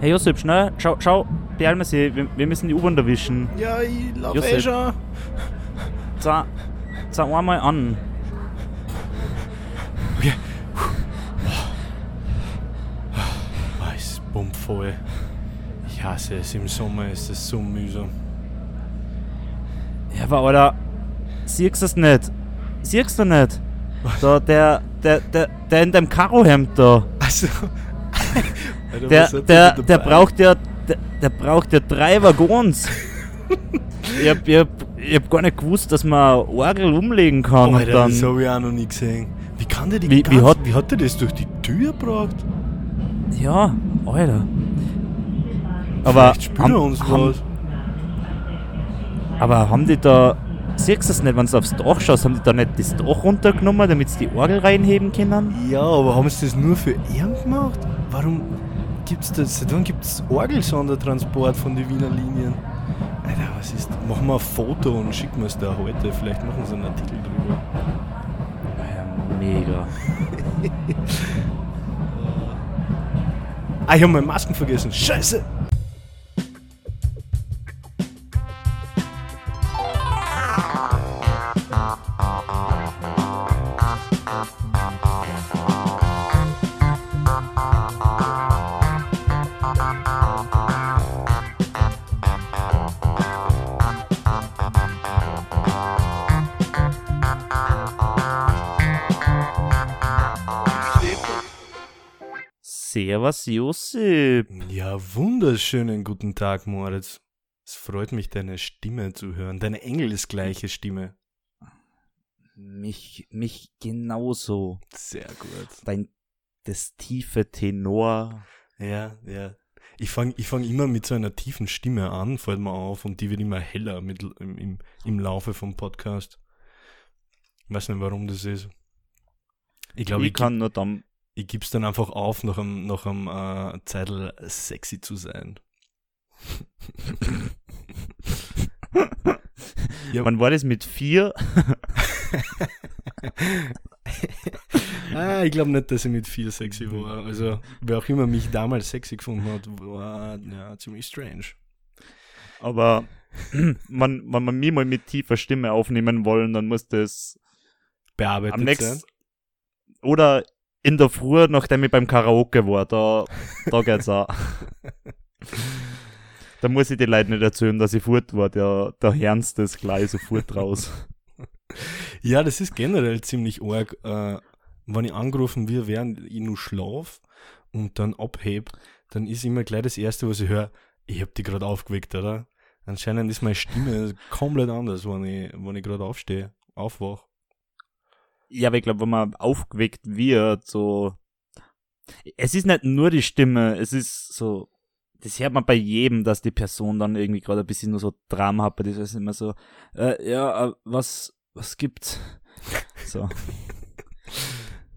Hey Josip, schnell, schau, schau, beeilen wir sie, wir, wir müssen die U-Bahn erwischen. Ja, ich lauf eh schon. Zah, zah einmal an. Okay. Ah, ist bummvoll. Ich hasse es. Im Sommer ist es so mühsam. Ja, aber Alter, siehst du es nicht? Siehst du nicht? Da, der, der, der, der in dem Karohemd da. Also. Der, der, der braucht ja, der, der braucht ja drei Waggons. ich, hab, ich, hab, ich hab gar nicht gewusst, dass man Orgel umlegen kann. Alter, dann, das habe ich auch noch nie gesehen. Wie kann der die Wie- wie hat- wie hat der das durch die Tür gebracht? ja, Alter. Aber er uns haben, aber haben die da, siehst du es nicht, wenn du aufs Dach schaust, haben die da nicht das Dach runtergenommen, damit sie die Orgel reinheben können? Ja, aber haben sie das nur für ihn gemacht? Warum gibt's das? Seit wann gibt es Orgelsondertransport von den Wiener Linien? Alter, was ist. Machen wir ein Foto und schicken wir es da heute. Vielleicht machen sie einen Artikel drüber. Ja, mega. Ah, ich habe meine Masken vergessen. Scheiße! Servus, Josip. Ja, wunderschönen guten Tag, Moritz. Es freut mich, deine Stimme zu hören. Deine engelsgleiche Stimme. Mich, mich genauso. Sehr gut. Dein, das tiefe Tenor. Ja, ja. Ich fange ich fang immer mit so einer tiefen Stimme an, fällt mir auf, und die wird immer heller mit, im, im, im Laufe vom Podcast. Ich weiß nicht, warum das ist. Ich glaube, ich ich, kann nur dann, ich gebe es dann einfach auf, nach einem, nach einem äh, Zeitl sexy zu sein. Ja. Wann war das mit vier? ah, ich glaube nicht, dass ich mit viel sexy war. Also, wer auch immer mich damals sexy gefunden hat, war ja, ziemlich strange. Aber wenn, wenn wir mich mal mit tiefer Stimme aufnehmen wollen, dann muss das Bearbeitet am sein. nächsten oder in der Früh, nachdem ich beim Karaoke war, da, da geht's auch. da muss ich die Leute nicht erzählen, dass ich fort war, der, der hören's das gleich sofort raus. Ja, das ist generell ziemlich arg. Äh, wenn ich angerufen wird, während ich nur schlaf und dann abheb, dann ist immer gleich das Erste, was ich höre, ich hab die gerade aufgeweckt, oder? Anscheinend ist meine Stimme komplett anders, wenn ich, wenn ich gerade aufstehe, aufwach. Ja, aber ich glaube, wenn man aufgeweckt wird, so. Es ist nicht nur die Stimme, es ist so. Das hört man bei jedem, dass die Person dann irgendwie gerade ein bisschen nur so Drama hat. Das ist immer so, äh, ja, äh, was, was gibt's? So.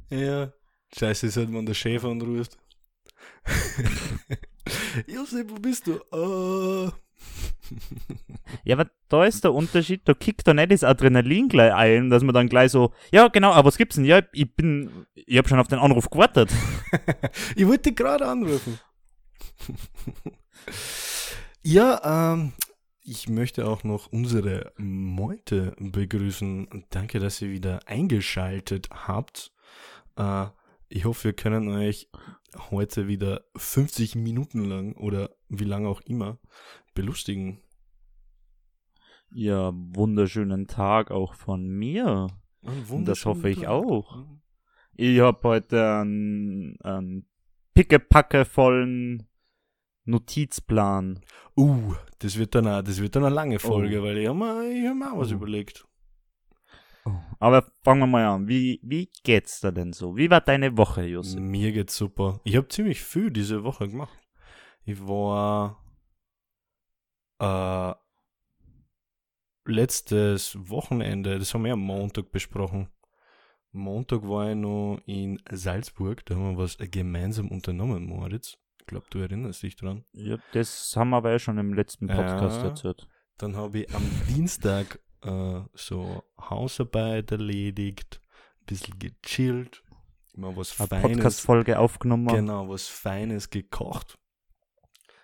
Ja. Scheiße ist halt, wenn der Chef anruft. Josef, wo bist du? Äh. Ja, aber da ist der Unterschied, da kickt da nicht das Adrenalin gleich ein, dass man dann gleich so, ja, genau, aber was gibt's denn? Ja, ich bin, ich hab schon auf den Anruf gewartet. ich wollte dich gerade anrufen. ja, ähm, ich möchte auch noch unsere Meute begrüßen. Danke, dass ihr wieder eingeschaltet habt. Äh, ich hoffe, wir können euch heute wieder 50 Minuten lang oder wie lange auch immer belustigen. Ja, wunderschönen Tag auch von mir. Das hoffe ich wunderschönen auch. Tag. Ich hab heute einen, einen pickepacke vollen Notizplan. Uh, das wird dann eine, das wird dann eine lange Folge, Oh. weil ich habe mir, ich hab mir auch was Oh. überlegt. Aber fangen wir mal an. Wie, wie geht's da denn so? Wie war deine Woche, Josef? Mir geht's super. Ich habe ziemlich viel diese Woche gemacht. Ich war äh, letztes Wochenende, das haben wir am Montag besprochen. Montag war ich noch in Salzburg, da haben wir was gemeinsam unternommen, Moritz. Ich glaube, du erinnerst dich dran. Ja, das haben wir aber ja schon im letzten Podcast Ja. erzählt. Dann habe ich am Dienstag äh, so Hausarbeit erledigt, ein bisschen gechillt, immer was Eine Feines Podcast-Folge aufgenommen. Genau, was Feines gekocht.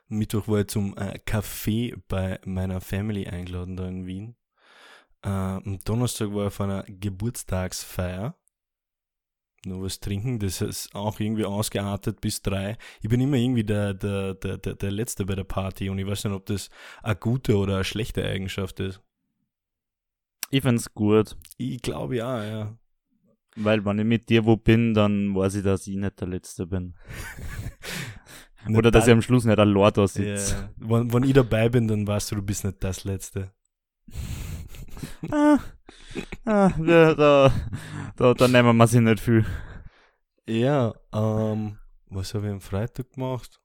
Mittwoch war ich zum äh, Café bei meiner Family eingeladen da in Wien. Äh, am Donnerstag war ich auf einer Geburtstagsfeier. Nur was trinken, das ist auch irgendwie ausgeartet bis drei. Ich bin immer irgendwie der, der, der, der, der Letzte bei der Party und ich weiß nicht, ob das eine gute oder eine schlechte Eigenschaft ist. Ich find's gut, Ich glaube ja, ja. weil wenn ich mit dir wo bin, dann weiß ich, dass ich nicht der Letzte bin. Oder dass ich am Schluss nicht allein da sitze. Ja. Wenn, wenn ich dabei bin, dann weißt du, du bist nicht das Letzte. Ah, ah, da, da, da, da nehmen wir sich nicht viel. Ja, ähm, was habe ich am Freitag gemacht?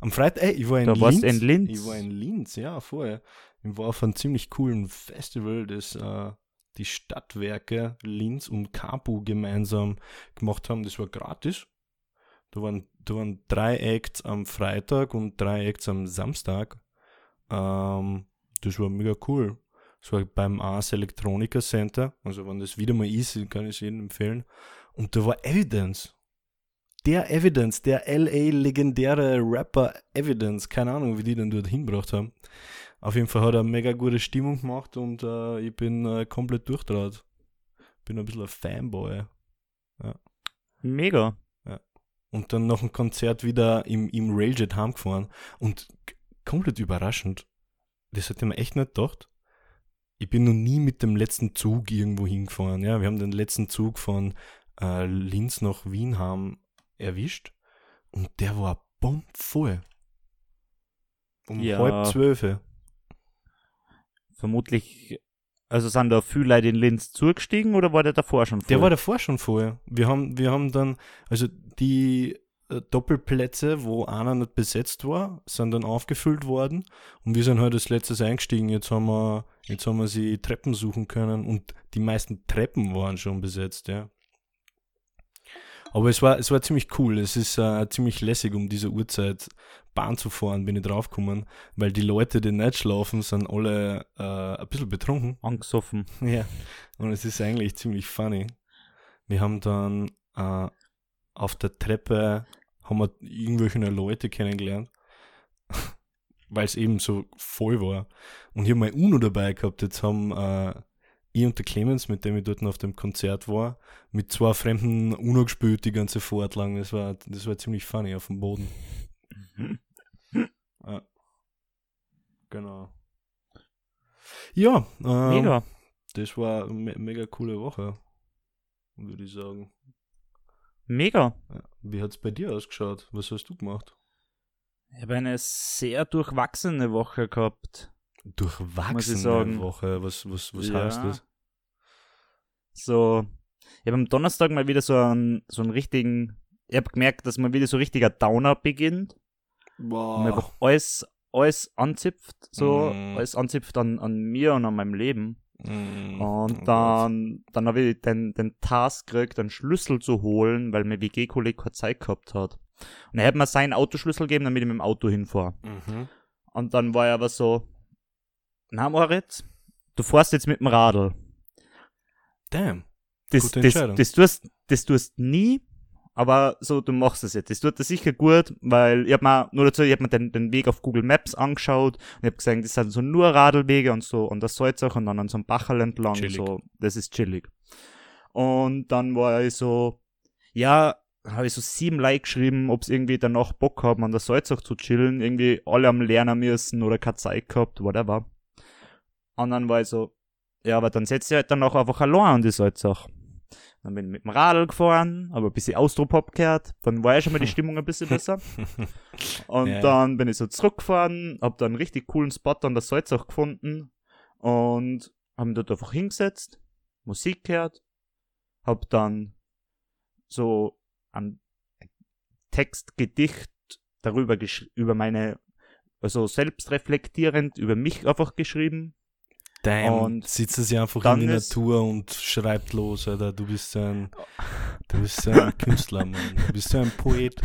Am Freitag, ey, ich war in Da Linz. in Linz. Ich war in Linz, ja, vorher. Ich war auf einem ziemlich coolen Festival, das äh, die Stadtwerke Linz und Capu gemeinsam gemacht haben. Das war gratis. Da waren, da waren drei Acts am Freitag und drei Acts am Samstag. Ähm, das war mega cool. Das war beim Ars Electronica Center. Also wenn das wieder mal ist, kann ich es jedem empfehlen. Und da war Evidence. Der Evidence, der LA legendäre Rapper Evidence. Keine Ahnung, wie die den dort hingebracht haben. Auf jeden Fall hat er eine mega gute Stimmung gemacht und äh, ich bin äh, komplett durchtraut. Bin ein bisschen ein Fanboy. Mega. Und dann nach dem Konzert wieder im, im Railjet heimgefahren. Und komplett überraschend. Das hätte man echt nicht gedacht. Ich bin noch nie mit dem letzten Zug irgendwo hingefahren. Ja, wir haben den letzten Zug von äh, Linz nach Wien haben erwischt. Und der war bombvoll. Um Ja. halb zwölf. Vermutlich, also sind da viele Leute in Linz zugestiegen oder war der davor schon voll? Der war davor schon vorher. Wir haben, wir haben dann, also die äh, Doppelplätze, wo einer nicht besetzt war, sind dann aufgefüllt worden und wir sind halt als letztes eingestiegen. Jetzt haben wir, jetzt haben wir sie Treppen suchen können und die meisten Treppen waren schon besetzt, ja. Aber es war, es war ziemlich cool. Es ist äh, ziemlich lässig, um diese Uhrzeit Bahn zu fahren, bin ich draufgekommen, weil die Leute, die nicht schlafen, sind alle äh, ein bisschen betrunken. angesoffen. Ja. Und es ist eigentlich ziemlich funny. Wir haben dann äh, auf der Treppe haben wir irgendwelche Leute kennengelernt, weil es eben so voll war. Und ich habe mein UNO dabei gehabt. Jetzt haben äh, ich und der Clemens, mit dem ich dort auf dem Konzert war, mit zwei Fremden UNO gespielt die ganze Fahrt lang. Das war, das war ziemlich funny auf dem Boden. ja. Genau. Ja, ähm, Mega. das war eine me mega coole Woche, würde ich sagen. Mega. Wie hat's bei dir ausgeschaut? Was hast du gemacht? Ich habe eine sehr durchwachsene Woche gehabt. Durchwachsene. Woche. Was, was, was Ja. heißt das? So, ich habe am Donnerstag mal wieder so einen, so einen richtigen, ich habe gemerkt, dass mal wieder so richtiger Downer beginnt. Und mir einfach alles, alles anzipft, so, Mm. alles anzipft an, an mir und an meinem Leben. Mm, Und oh dann, dann habe ich den, den Task gekriegt, einen Schlüssel zu holen, weil mein WG-Kollege keine Zeit gehabt hat. Und er hat mir seinen Autoschlüssel gegeben, damit ich mit dem Auto hinfahre. Mhm. Und dann war er aber so, na Moritz, du fährst jetzt mit dem Radl. Damn. Das, Gute das, Entscheidung. das, tust, das tust nie, aber so, du machst es jetzt. Das tut dir sicher gut, weil ich hab mir, nur dazu, ich hab mir den, den Weg auf Google Maps angeschaut und ich hab gesehen, das sind so nur Radlwege und so und das Salzach und dann an so einem Bachel entlang, Chillig. so, das ist chillig. Und dann war ich so, ja, habe ich so sieben Like geschrieben, ob sie irgendwie danach Bock haben, an der Salzach zu chillen, irgendwie alle am Lernen müssen oder keine Zeit gehabt, whatever. Und dann war ich so, ja, aber dann setzt ihr halt dann auch einfach allein an die Salzach. Dann bin ich mit dem Radl gefahren, aber ein bisschen Austropop gehört. Dann war ja schon mal die Stimmung ein bisschen besser. Und Ja. dann bin ich so zurückgefahren, hab dann einen richtig coolen Spot an der Salzach gefunden und hab mich dort einfach hingesetzt, Musik gehört, hab dann so ein Text, Gedicht darüber gesch über meine, also selbstreflektierend über mich einfach geschrieben. Damn. Und sitzt sie einfach dann in der ist- Natur und schreibt los, Alter. Du bist so ein, du bist so ein Künstler, Mann. Du bist so ein Poet.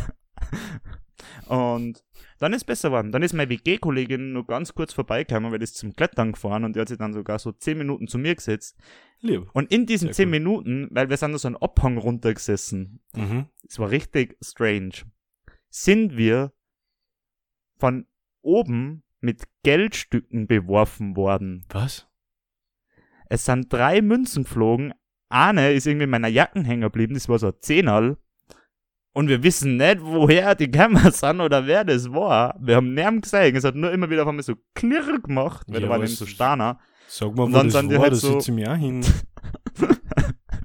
Und dann ist besser geworden. Dann ist meine WG-Kollegin nur ganz kurz vorbeigekommen, weil die ist zum Klettern gefahren und die hat sich dann sogar so zehn Minuten zu mir gesetzt. Lieb. Und in diesen Sehr zehn cool. Minuten, weil wir sind da so einen Abhang runtergesessen, Mhm. es war richtig strange, sind wir von oben mit Geldstücken beworfen worden. Was? Es sind drei Münzen geflogen. Eine ist irgendwie in meiner Jacken hängen geblieben, das war so ein Zehnerl. Und wir wissen nicht, woher die Kämmer sind oder wer das war. Wir haben niemanden gesehen. Es hat nur immer wieder auf einmal so klirr gemacht, weil Ja, da war nämlich so Steiner. Sag mal, Und wo dann das sind die war, halt da so- sitze ich mir auch hin.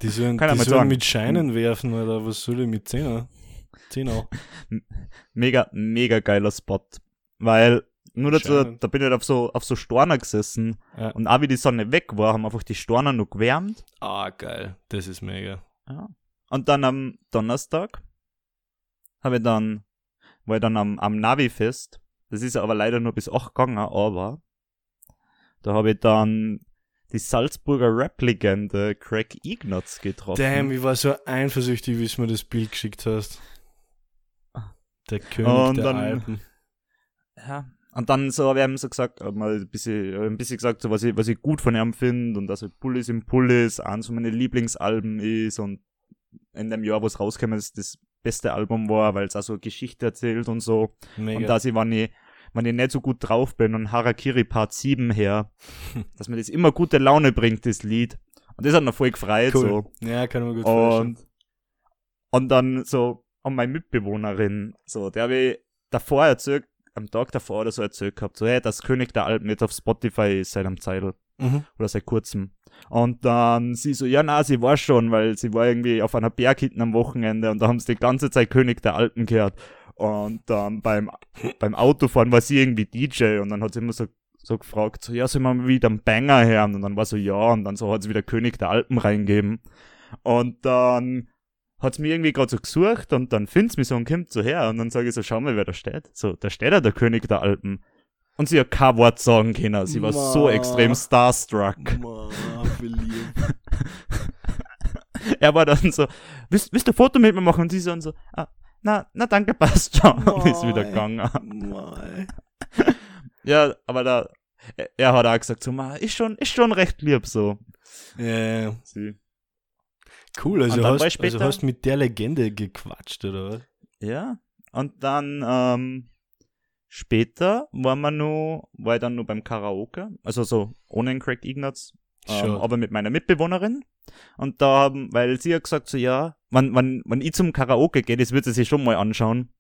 Die sollen, Kann die sollen sagen. mit Scheinen werfen, oder was soll ich mit Zehner? Zehner. Mega, mega geiler Spot. Weil, nur dazu, da bin ich halt auf so, auf so Storner gesessen. Ja. Und auch wie die Sonne weg war, haben einfach die Storner noch gewärmt. Ah, geil. Das ist mega. Ja. Und dann am Donnerstag habe ich dann, war ich dann am, am Navi-Fest. Das ist aber leider nur bis 8 gegangen, aber da habe ich dann die Salzburger Rap-Legende Craig Ignatz getroffen. Damn, ich war so eifersüchtig, wie du mir das Bild geschickt hast. Der König Und der dann- Alpen. Ja. Und dann so habe ich ihm so gesagt, hab mal ein bisschen, hab ein bisschen gesagt, so, was ich, was ich gut von ihm finde und dass er Pullis im Pullis eins von meinen Lieblingsalben ist und in dem Jahr, wo es rauskam, ist das beste Album war, weil es auch so Geschichte erzählt und so. Mega. Und dass ich, wenn ich, wenn ich nicht so gut drauf bin und Harakiri Part 7 her, dass mir das immer gute Laune bringt, das Lied. Und das hat mich voll gefreut, cool. so. Ja, kann mir gut vorstellen. Und, und dann so, und meine Mitbewohnerin, so, der habe ich davor erzählt, am Tag davor oder so erzählt gehabt, so, hey, das König der Alpen jetzt auf Spotify ist seit einem Zeitl Mhm. oder seit kurzem. Und dann sie so, ja, na, sie war schon, weil sie war irgendwie auf einer Berg hinten am Wochenende und da haben sie die ganze Zeit König der Alpen gehört. Und dann beim, beim Autofahren war sie irgendwie DJ und dann hat sie immer so, so gefragt, so, ja, soll wir mal wieder einen Banger hören? Und dann war so, ja, und dann so hat sie wieder König der Alpen reingeben. Und dann hat's mir irgendwie gerade so gesucht und dann find's mich so und kommt so her und dann sage ich so, schau mal, wer da steht. So, da steht ja der König der Alpen. Und sie hat kein Wort sagen können. Sie war so extrem starstruck. Ma, er war dann so, willst, willst du ein Foto mit mir machen? Und sie so, und so ah, na, na danke, passt schon. Und ist wieder gegangen. Ja, aber da, er, er hat auch gesagt, so, ma, ist schon, ist schon recht lieb, so. Ja, Sie. Cool. Also dann hast, also hast mit der Legende gequatscht, oder was? Ja. Und dann, ähm, später waren wir nur, war ich dann nur beim Karaoke, also so ohne den Craig Ignatz, ähm, aber mit meiner Mitbewohnerin. Und da haben, weil sie hat gesagt, so ja, wenn, wenn, wenn ich zum Karaoke gehe, das wird sie sich schon mal anschauen.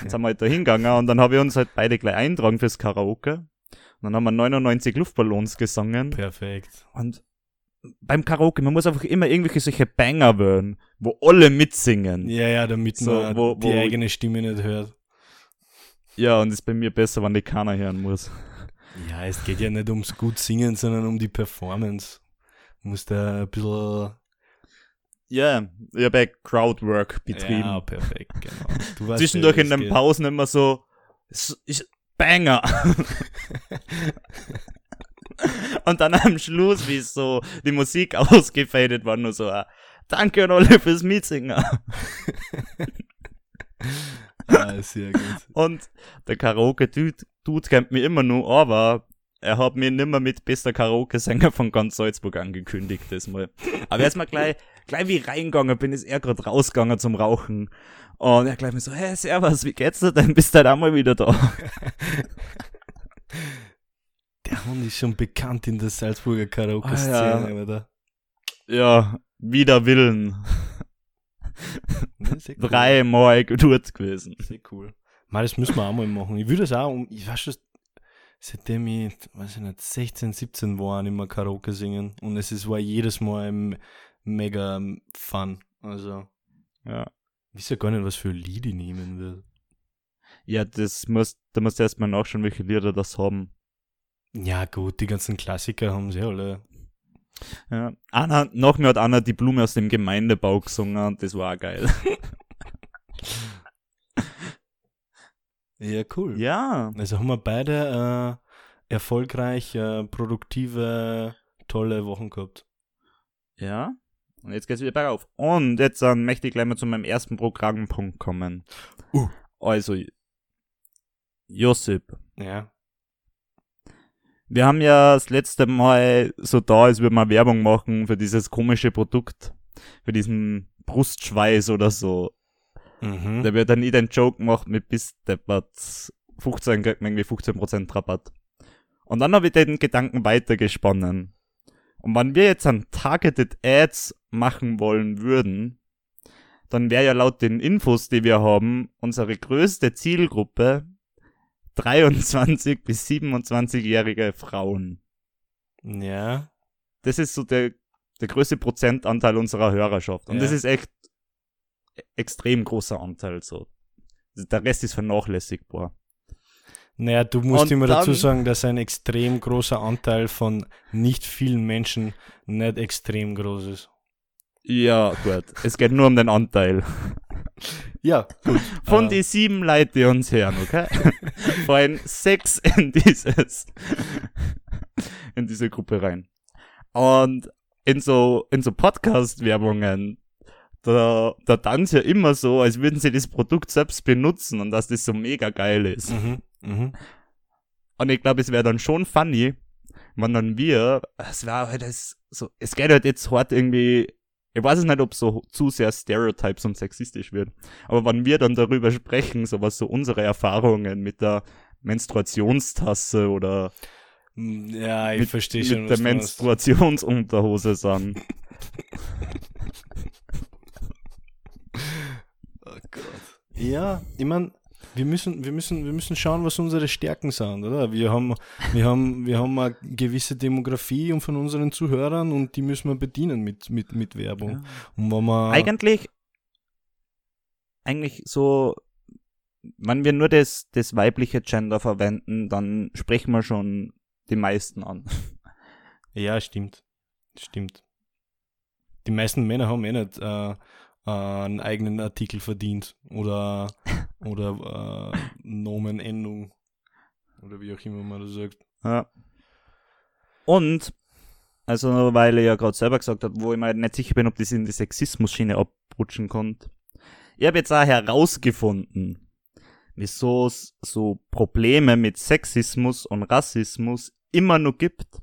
Dann sind wir halt da hingegangen und dann habe ich uns halt beide gleich eintragen fürs Karaoke. Und dann haben wir 99 Luftballons gesungen. Perfekt. Und beim Karaoke, man muss einfach immer irgendwelche solche Banger wählen, wo alle mitsingen. Ja, ja, damit So, man wo- die wo- eigene Stimme nicht hört. Ja, und ist bei mir besser, wenn die keiner hören muss. Ja, es geht ja nicht ums gut singen, sondern um die Performance. Du musst da ein bisschen. Ja, ich habe Crowdwork betrieben. Ja, perfekt, genau. Zwischendurch in den. Pausen immer so, "S- ich, Banger. Und dann am Schluss, wie so die Musik ausgefadet war, nur so, danke an alle fürs Mitsingen. Ah, sehr gut. Und der Karaoke-Dude Dude kennt mich immer nur, aber er hat mir nimmer mit bester Karaoke-Sänger von ganz Salzburg angekündigt, das mal. Aber jetzt mal gleich, gleich wie reingegangen bin, ist er gerade rausgegangen zum Rauchen. Und er gleich mir so, hey, servus, wie geht's dir denn? Bist du halt auch mal wieder da? Der Hund ist schon bekannt in der Salzburger Karaoke-Szene, Ah, ja. oder? Ja, wider Willen. Sehr cool. Dreimal dort gewesen. Sehr cool. Mal, das müssen wir auch mal machen. Ich würde das auch, um, ich weiß schon, seitdem ich, weiß ich nicht, 16, 17 war, mehr Karaoke singen. Und es ist, war jedes Mal mega fun. Also, Ja. ich weiß ja gar nicht, was für ein Lied ich nehmen will. Ja, das muss, da musst du erstmal nachschauen, welche Lieder das haben. Ja, gut, die ganzen Klassiker haben sie alle. Ja. Anna, nach mir hat Anna die Blume aus dem Gemeindebau gesungen und das war auch geil. Ja, cool. ja. Also haben wir beide äh, erfolgreich, äh, produktive, tolle Wochen gehabt. Ja. Und jetzt geht's wieder bergauf. Und jetzt ähm, möchte ich gleich mal zu meinem ersten Programmpunkt kommen. Uh. Also, Josip, Ja. Wir haben ja das letzte Mal so da, als würden wir Werbung machen für dieses komische Produkt, für diesen Brustschweiß oder so. Mhm. Da wird dann nie den Joke gemacht mit bis deppert 15, kriegt man irgendwie 15% Rabatt. Und dann habe ich den Gedanken weitergesponnen. Und wenn wir jetzt an Targeted Ads machen wollen würden, dann wäre ja laut den Infos, die wir haben, unsere größte Zielgruppe 23 bis 27-jährige Frauen. Ja. Das ist so der, der größte Prozentanteil unserer Hörerschaft. Und Ja. das ist echt extrem großer Anteil so. Der Rest ist vernachlässigbar. Naja, du musst Und immer dazu sagen, dass ein extrem großer Anteil von nicht vielen Menschen nicht extrem groß ist. Ja, gut. Es geht nur um den Anteil. Ja, gut. Von Äh, die sieben Leute, die uns hören, okay? Fallen sechs in dieses, in diese Gruppe rein. Und in so, in so Podcast-Werbungen, da, da tanzt ja immer so, als würden sie das Produkt selbst benutzen und dass das so mega geil ist. Mhm, mhm. Und ich glaube, es wäre dann schon funny, wenn dann wir, es wäre halt das, so, es geht halt jetzt hart irgendwie, ich weiß es nicht, ob so zu sehr stereotypes und sexistisch wird, aber wenn wir dann darüber sprechen, so was so unsere Erfahrungen mit der Menstruationstasse oder Mm, Ja, ich mit, verstehe mit schon, der du meinst. Menstruationsunterhose sind. Oh Gott. Ja, ich meine, wir müssen, wir müssen, wir müssen schauen, was unsere Stärken sind, oder? Wir haben, wir haben, wir haben eine gewisse Demografie und von unseren Zuhörern und die müssen wir bedienen mit, mit, mit Werbung. Und wenn wir, Eigentlich, eigentlich so, wenn wir nur das, das weibliche Gender verwenden, dann sprechen wir schon die meisten an. ja, stimmt, stimmt. Die meisten Männer haben eh nicht äh, äh, einen eigenen Artikel verdient oder, oder äh, Nomenendung oder wie auch immer man das sagt. Ja. Und, also, weil er ja gerade selber gesagt hat, wo ich mir nicht sicher bin, ob das in die Sexismus-Schiene abrutschen konnte. Ich habe jetzt auch herausgefunden, wieso es so Probleme mit Sexismus und Rassismus immer noch gibt,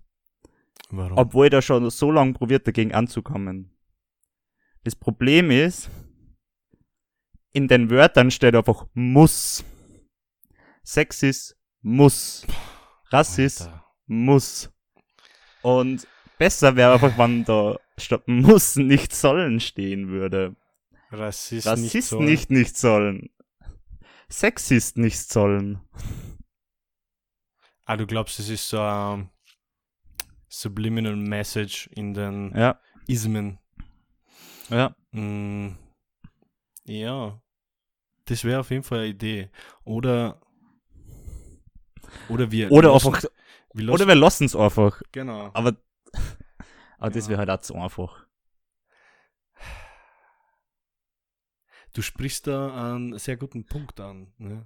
Warum? obwohl ich da schon so lange probiert, dagegen anzukommen. Das Problem ist, in den Wörtern steht einfach muss. Sexist muss. Rassist muss. Und besser wäre einfach, wenn da statt muss nicht sollen stehen würde. Rassist, Rassist nicht, so. nicht nicht sollen. Sexist nicht sollen. Ah, du glaubst, es ist so ein subliminal message in den Ja, Ismen. Ja. Mm, ja, das wäre auf jeden Fall eine Idee. Oder oder wir Oder lassen- einfach, wir oder wir lassen es einfach. genau. Aber, aber das Ja. wäre halt auch zu einfach. Du sprichst da einen sehr guten Punkt an. Ne?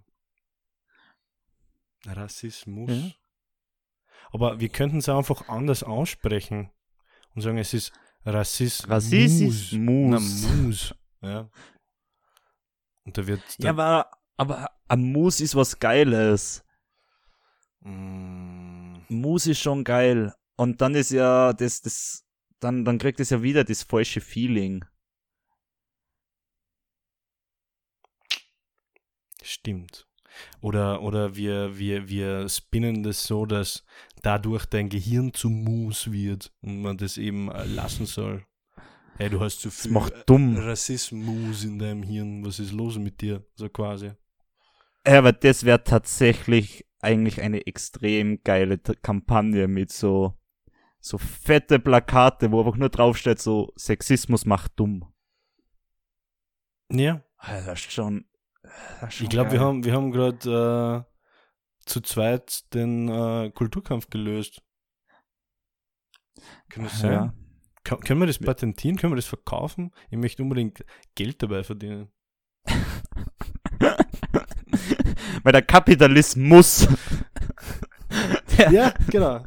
Rassismus. Ja. Aber wir könnten es einfach anders aussprechen und sagen, es ist Rassismus. Rassismus. Na, Mus. Ja. Und da wird. Ja, aber, aber ein Mus ist was Geiles. Mm, Mus ist schon geil. Und dann ist ja das, das, dann, dann kriegt es ja wieder das falsche Feeling. Stimmt. Oder, oder wir, wir, wir spinnen das so, dass dadurch dein Gehirn zu Mus wird und man das eben lassen soll. Hey, du hast zu Das viel macht dumm. Rassismus in deinem Hirn. Was ist los mit dir? So quasi. Ja, aber das wäre tatsächlich eigentlich eine extrem geile Kampagne mit so, so fette Plakate, wo einfach nur draufsteht, so Sexismus macht dumm. Ja. Das ist schon Ich glaube, wir haben, wir haben gerade äh, zu zweit den äh, Kulturkampf gelöst. Kann das sein? Ja. Ka- können wir das patentieren? Können wir das verkaufen? Ich möchte unbedingt Geld dabei verdienen. Weil der Kapitalismus, der, Ja, genau.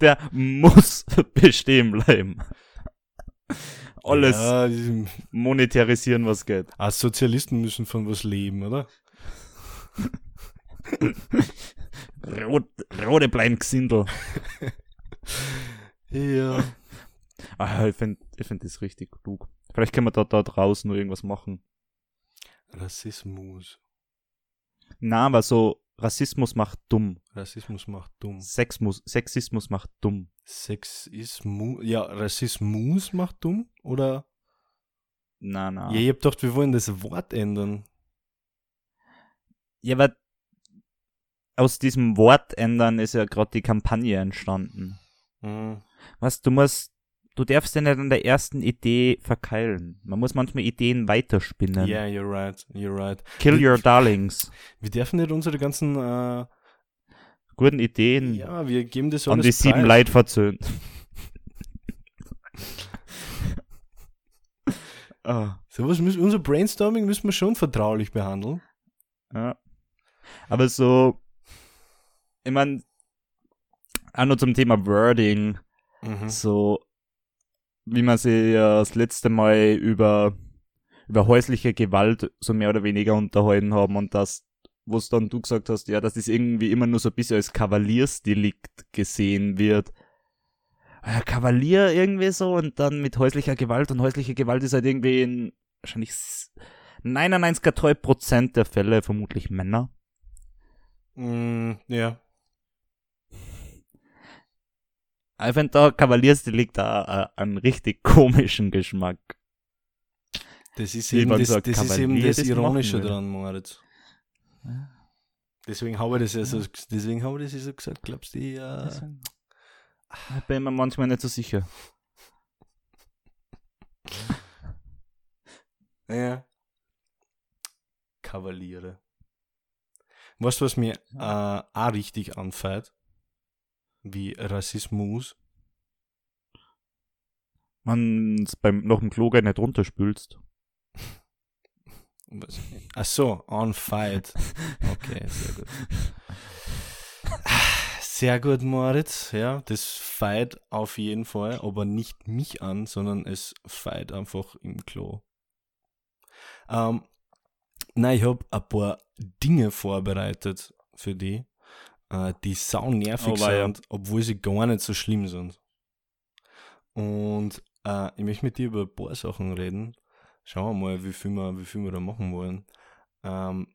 der muss bestehen bleiben. Alles Ja, monetarisieren, was geht. ah, Sozialisten müssen von was leben, oder? Rot, rote Blein Gesindel. Ja. Ah, ich finde ich find das richtig klug. Vielleicht können wir da, da draußen nur irgendwas machen. Rassismus. Na, aber so, Rassismus macht dumm. Rassismus macht dumm. Sexmus, Sexismus macht dumm. Sexismus, ja, Rassismus macht dumm? Oder? Na, na. Ja, ich hab gedacht, wir wollen das Wort ändern. Ja, aber aus diesem Wort ändern ist ja gerade die Kampagne entstanden. Mhm. Was, du musst, du darfst ja nicht an der ersten Idee verkeilen. Man muss manchmal Ideen weiterspinnen. Yeah, you're right, you're right. Kill your darlings. Wir dürfen nicht unsere ganzen, äh, Guten Ideen ja, wir geben das an die sieben preis. Leid verzöhnt. ah, Sowas müssen, unser Brainstorming müssen wir schon vertraulich behandeln. ja. Aber so, ich mein, auch noch zum Thema Wording. Mhm. so wie man sich ja das letzte Mal über über häusliche Gewalt so mehr oder weniger unterhalten haben und das, was dann du gesagt hast, ja, dass das irgendwie immer nur so ein bisschen als Kavaliersdelikt gesehen wird. Ja, Kavalier irgendwie so und dann mit häuslicher Gewalt und häusliche Gewalt ist halt irgendwie in wahrscheinlich s- 99,3 Prozent der Fälle vermutlich Männer. Mm, ja. Ich finde da Kavaliersdelikt da äh, einen richtig komischen Geschmack. Das ist eben das, sagt, das, ist eben das Ironische dran, Moritz. Deswegen habe ich das ja so, deswegen habe ich das ja so gesagt, glaubst du, ja. Ich bin mir manchmal nicht so sicher. Ja. Kavaliere. Weißt du, was mir äh, auch richtig anfällt? Wie Rassismus. Man beim noch im Klo nicht runterspülst. Ach so, on fight. Okay, sehr gut. Sehr gut, Moritz. Ja, das feit auf jeden Fall, aber nicht mich an, sondern es feit einfach im Klo. Ähm, nein, ich habe ein paar Dinge vorbereitet für die, äh, die sau nervig Oh, sind, obwohl sie gar nicht so schlimm sind. Und äh, ich möchte mit dir über ein paar Sachen reden. Schauen wir mal, wie viel wir, wie viel wir da machen wollen. Ähm,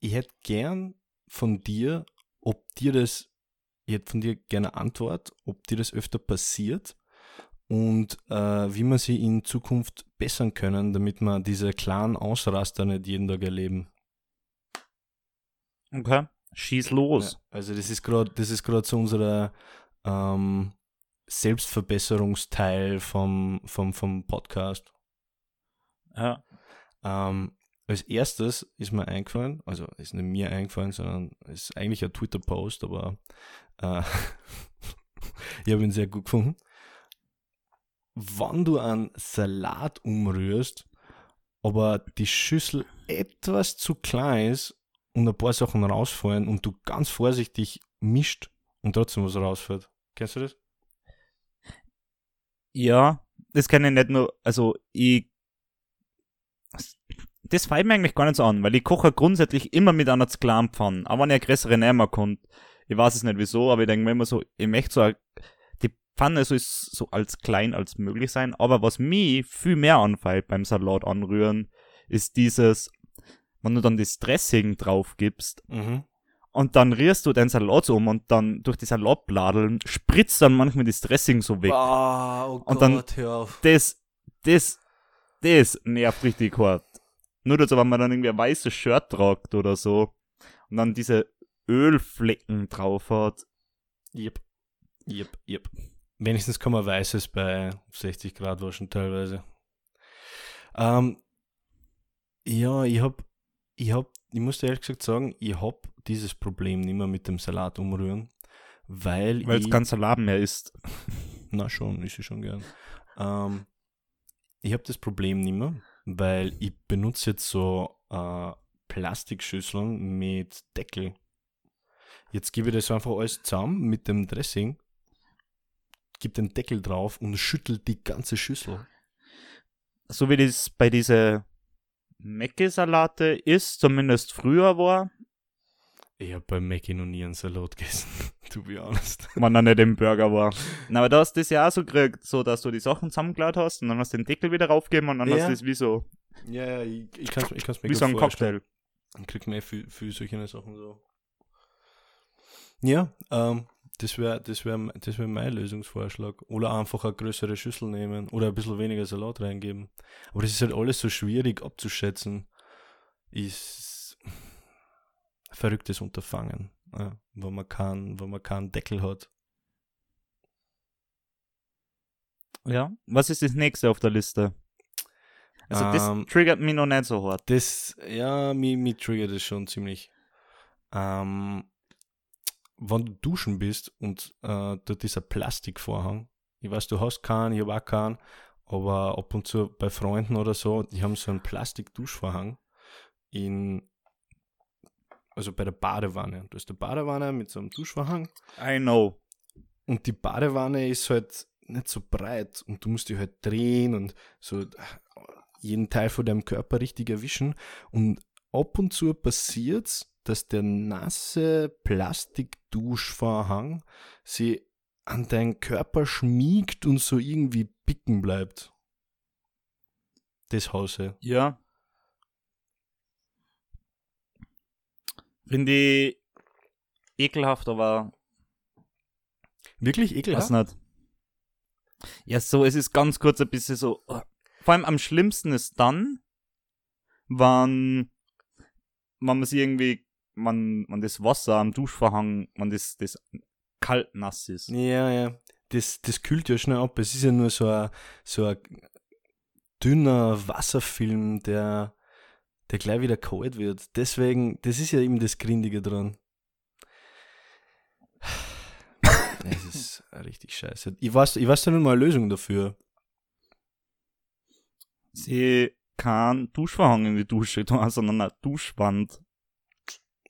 ich hätte gern von dir, ob dir das, ich hätte von dir gerne eine Antwort, ob dir das öfter passiert und äh, wie wir sie in Zukunft bessern können, damit wir diese klaren Ausraster nicht jeden Tag erleben. Okay. Schieß los. Ja, also das ist gerade, das ist gerade so unser ähm, Selbstverbesserungsteil vom, vom, vom Podcast. Ja. Ähm, als erstes ist mir eingefallen, also ist nicht mir eingefallen, sondern ist eigentlich ein Twitter-Post, aber äh, ich habe ihn sehr gut gefunden. Wenn du einen Salat umrührst, aber die Schüssel etwas zu klein ist und ein paar Sachen rausfallen und du ganz vorsichtig mischt und trotzdem was rausfällt. Kennst du das? Ja, das kann ich nicht nur, also ich, das fällt mir eigentlich gar nicht so an, weil ich koche grundsätzlich immer mit einer kleinen Pfanne, auch wenn ich eine größere nehmen kann. Ich weiß es nicht wieso, aber ich denke mir immer so, ich möchte so, eine- die Pfanne soll so als klein als möglich sein, aber was mich viel mehr anfällt beim Salat anrühren, ist dieses, wenn du dann das Dressing drauf gibst, Mhm. und dann rührst du den Salat so um und dann durch die Salatbladeln spritzt dann manchmal das Dressing so weg. Ah, oh Und dann- hör auf. das, das, das nervt richtig hart. Nur dazu, wenn man dann irgendwie ein weißes Shirt tragt oder so und dann diese Ölflecken drauf hat. Yep. Yep, yep. Wenigstens kann man weißes bei 60 Grad waschen teilweise. Ähm, ja, ich hab, ich hab, ich muss dir ehrlich gesagt sagen, ich hab dieses Problem nicht mehr mit dem Salat umrühren, weil, Weil es kein Salat mehr ist. na schon, ist ich schon gern. Ähm, ich hab das Problem nicht mehr, weil ich benutze jetzt so äh, Plastikschüsseln mit Deckel. Jetzt gebe ich das einfach alles zusammen mit dem Dressing, gebe den Deckel drauf und schüttel die ganze Schüssel. So wie das bei diese Mecke-Salate ist, zumindest früher war, Ich hab bei Mackie noch nie einen Salat gegessen, to be honest. wenn er nicht im Burger war. Na, aber da hast du das ja auch so gekriegt, so dass du die Sachen zusammengeladen hast und dann hast du den Deckel wieder raufgegeben und dann Ja. hast du das wie so, Ja, ja, ich, ich kann es ich kann's mir wie gut so ein. Cocktail. Ich krieg mehr für, für solche Sachen so. Ja, ähm, das wäre das wär, das wär mein Lösungsvorschlag. Oder einfach eine größere Schüssel nehmen oder ein bisschen weniger Salat reingeben. Aber das ist halt alles so schwierig abzuschätzen. Ist verrücktes Unterfangen, ja, wenn man keinen, wenn man keinen Deckel hat. Ja. Was ist das nächste auf der Liste? Also das Ähm, triggert mich noch nicht so hart. Das, ja, mich, mich triggert das schon ziemlich. Ähm, wenn du duschen bist und äh, dort dieser Plastikvorhang, ich weiß, du hast keinen, ich habe auch keinen, aber ab und zu bei Freunden oder so, die haben so einen Plastikduschvorhang in, also bei der Badewanne. Du hast eine Badewanne mit so einem Duschvorhang I know. und die Badewanne ist halt nicht so breit und du musst die halt drehen und so jeden Teil von deinem Körper richtig erwischen. Und ab und zu passiert's, dass der nasse Plastikduschvorhang sie an deinen Körper schmiegt und so irgendwie bicken bleibt. Das Hause. Ja. Finde ich ekelhaft, aber Wirklich weiß ekelhaft? nicht. Ja, so, es ist ganz kurz ein bisschen so. Vor allem am schlimmsten ist dann, wann, wenn man sich irgendwie, man, man das Wasser am Duschvorhang, man das, das kalt nass ist. Ja, ja. Das, das kühlt ja schnell ab. Es ist ja nur so ein, so ein dünner Wasserfilm, der, der gleich wieder kalt wird. Deswegen, das ist ja eben das Grindige dran. Es ist richtig scheiße. Ich weiß, ich weiß da nicht mal eine Lösung dafür. Sie kein Duschvorhang in die Dusche tun, sondern eine Duschwand.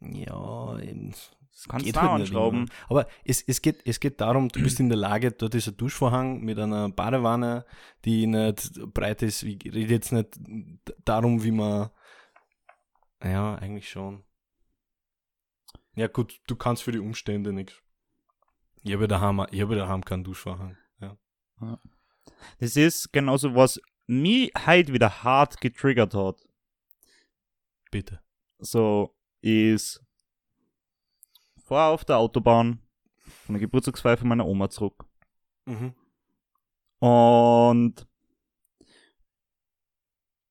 Ja, eben. Das kannst Geht du halt nicht anschrauben. Aber es, es, geht, es geht darum, du bist in der Lage, dort ist ein Duschvorhang mit einer Badewanne, die nicht breit ist. Ich rede jetzt nicht darum, wie man. Ja, eigentlich schon. Ja, gut, du kannst für die Umstände nichts. Ich habe daheim, ich habe daheim keinen Duschvorhang. Ja. Das ist genauso, was mich heute wieder hart getriggert hat. Bitte. So ist vor auf der Autobahn von der Geburtstagsfeier von meiner Oma zurück. Mhm. Und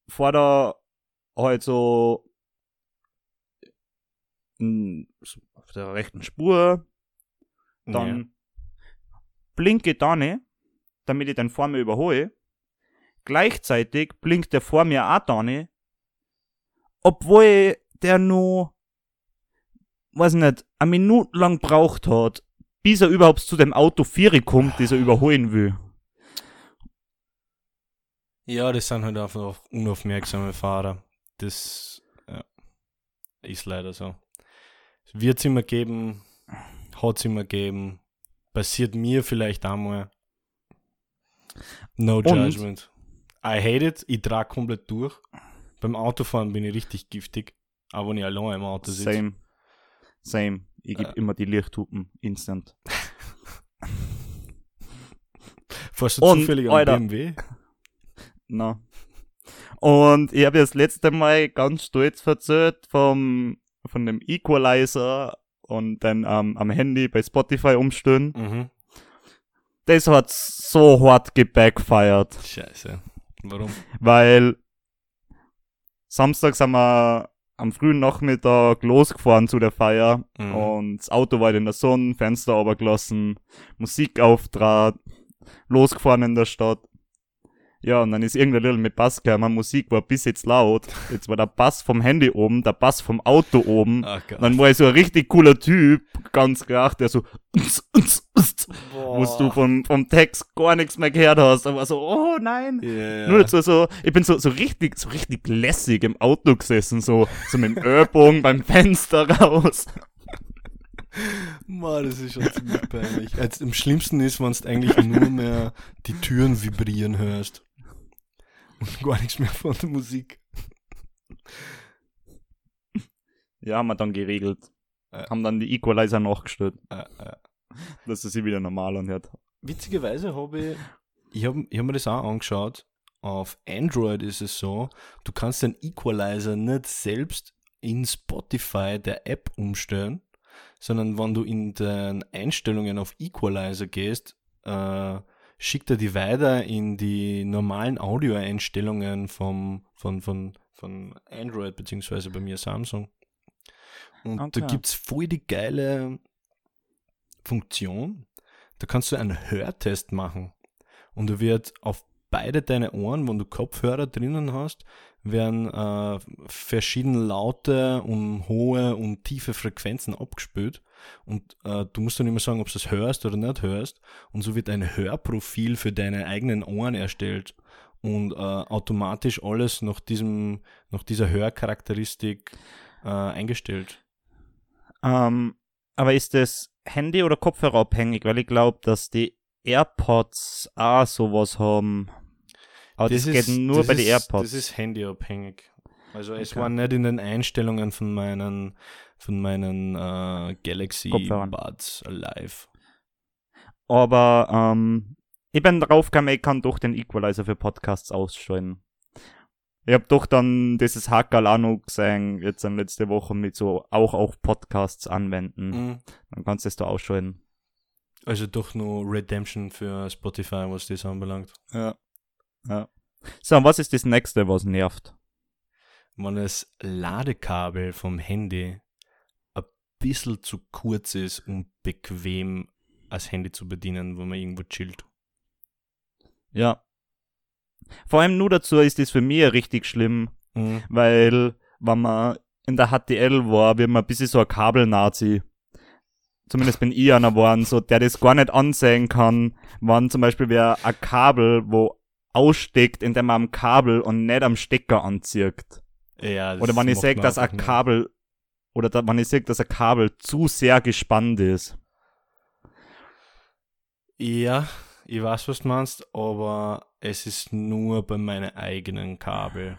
vor der halt so auf der rechten Spur, dann blinke dann, nicht, damit ich den vor mir überhole. Gleichzeitig blinkt der vor mir auch da, nicht, obwohl der nur, weiß nicht, eine Minute lang braucht hat, bis er überhaupt zu dem Auto 4 kommt, das er überholen will. Ja, das sind halt einfach unaufmerksame Fahrer. Das ja, ist leider so. Wird es immer geben, hat es immer geben, passiert mir vielleicht einmal. No judgment. I hate it, ich trage komplett durch. Beim Autofahren bin ich richtig giftig, aber wenn ich allein im Auto sitze. Same. Same. Ich gebe Äh. immer die Lichthupen instant. Fährst du Und, zufällig am Alter. BMW? Na. Und ich habe ja das letzte Mal ganz stolz erzählt vom, von dem Equalizer und dann ähm, am Handy bei Spotify umstellen. Mhm. Das hat so hart gebackfired. Scheiße. Warum? weil Samstag sind wir am frühen Nachmittag losgefahren zu der Feier Mhm. und das Auto war in der Sonne, Fenster runtergelassen, Musik auftrat, losgefahren in der Stadt. Ja, und dann ist irgendein Little mit Bass gekommen, Musik war bis jetzt laut. Jetzt war der Bass vom Handy oben, der Bass vom Auto oben. Ach dann war ich so ein richtig cooler Typ, ganz geacht, der so, wo du vom, vom Text gar nichts mehr gehört hast. Aber so, oh nein. Ja. Nur so, so, ich bin so, so richtig, so richtig lässig im Auto gesessen, so, so mit dem Ölbogen beim Fenster raus. Mann, das ist schon ziemlich peinlich. Als, am schlimmsten ist, wenn du eigentlich nur mehr die Türen vibrieren hörst. Und gar nichts mehr von der Musik. Ja, haben wir dann geregelt. Äh. Haben dann die Equalizer nachgestellt, Äh, äh. dass er sie wieder normal anhört. Witzigerweise habe ich, ich habe ich hab mir das auch angeschaut. Auf Android ist es so, du kannst den Equalizer nicht selbst in Spotify der App umstellen, sondern wenn du in den Einstellungen auf Equalizer gehst, äh, schickt er die weiter in die normalen Audio-Einstellungen vom, von, von, von Android, beziehungsweise bei mir Samsung. Und Okay. da gibt's voll die geile Funktion. Da kannst du einen Hörtest machen. Und da wird auf beide deine Ohren, wenn du Kopfhörer drinnen hast, werden äh, verschiedene laute und hohe und tiefe Frequenzen abgespült. Und äh, du musst dann immer sagen, ob du es hörst oder nicht hörst. Und so wird ein Hörprofil für deine eigenen Ohren erstellt. Und äh, automatisch alles nach, diesem, nach dieser Hörcharakteristik äh, eingestellt. Ähm, aber ist das Handy- oder Kopfhörer abhängig? Weil ich glaube, dass die AirPods auch sowas haben. Aber das, geht nur das bei ist, den AirPods. Das ist handyabhängig. Also es Okay. war nicht in den Einstellungen von meinen, von meinen äh, Galaxy Kopfhörern. Buds Alive. Aber ähm, ich bin drauf gekommen, ich kann doch den Equalizer für Podcasts ausschalten. Ich habe doch dann dieses Hackerl auch noch gesehen, jetzt in letzte Woche mit so auch auf Podcasts anwenden. Mhm. Dann kannst du es da ausschalten. Also doch nur Redemption für Spotify, was das anbelangt. Ja. Ja. So, und was ist das nächste, was nervt? Wenn das Ladekabel vom Handy ein bisschen zu kurz ist, um bequem als Handy zu bedienen, wenn man irgendwo chillt. Ja. Vor allem nur dazu ist das für mich richtig schlimm, Mhm. weil wenn man in der HTL war, wird man ein bisschen so ein Kabelnazi. Zumindest bin ich einer geworden, so, der das gar nicht ansehen kann, wann zum Beispiel wer ein Kabel, wo aussteckt, indem man am Kabel und nicht am Stecker anzieht. Ja, das Oder wenn ich sehe, man dass ein nicht. Kabel, oder da, wenn ich sehe, dass ein Kabel zu sehr gespannt ist. Ja, ich weiß, was du meinst, aber es ist nur bei meinen eigenen Kabel.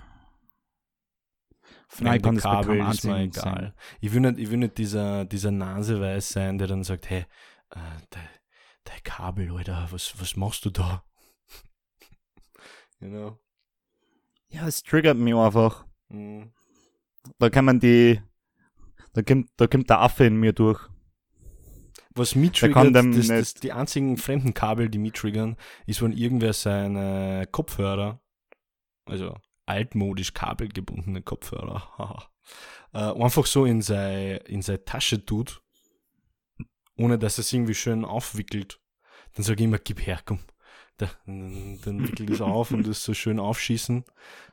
Nein, Fremde bei Kabel ist mir egal. Ich will nicht, ich will nicht dieser, dieser Naseweiß sein, der dann sagt, hey, äh, dein, dein Kabel, Alter, was, was machst du da? You know? Ja, es triggert mich einfach. Mhm. Da kann man die, da kommt, da kommt der Affe in mir durch. Was mich triggert, dem das, das, die einzigen fremden Kabel, die mich triggern, ist, wenn irgendwer seine Kopfhörer, also altmodisch kabelgebundene Kopfhörer, äh, einfach so in seine in seine Tasche tut, ohne dass er es irgendwie schön aufwickelt. Dann sage ich immer, gib her, komm. Da, dann, dann wickel das auf und das so schön aufschießen.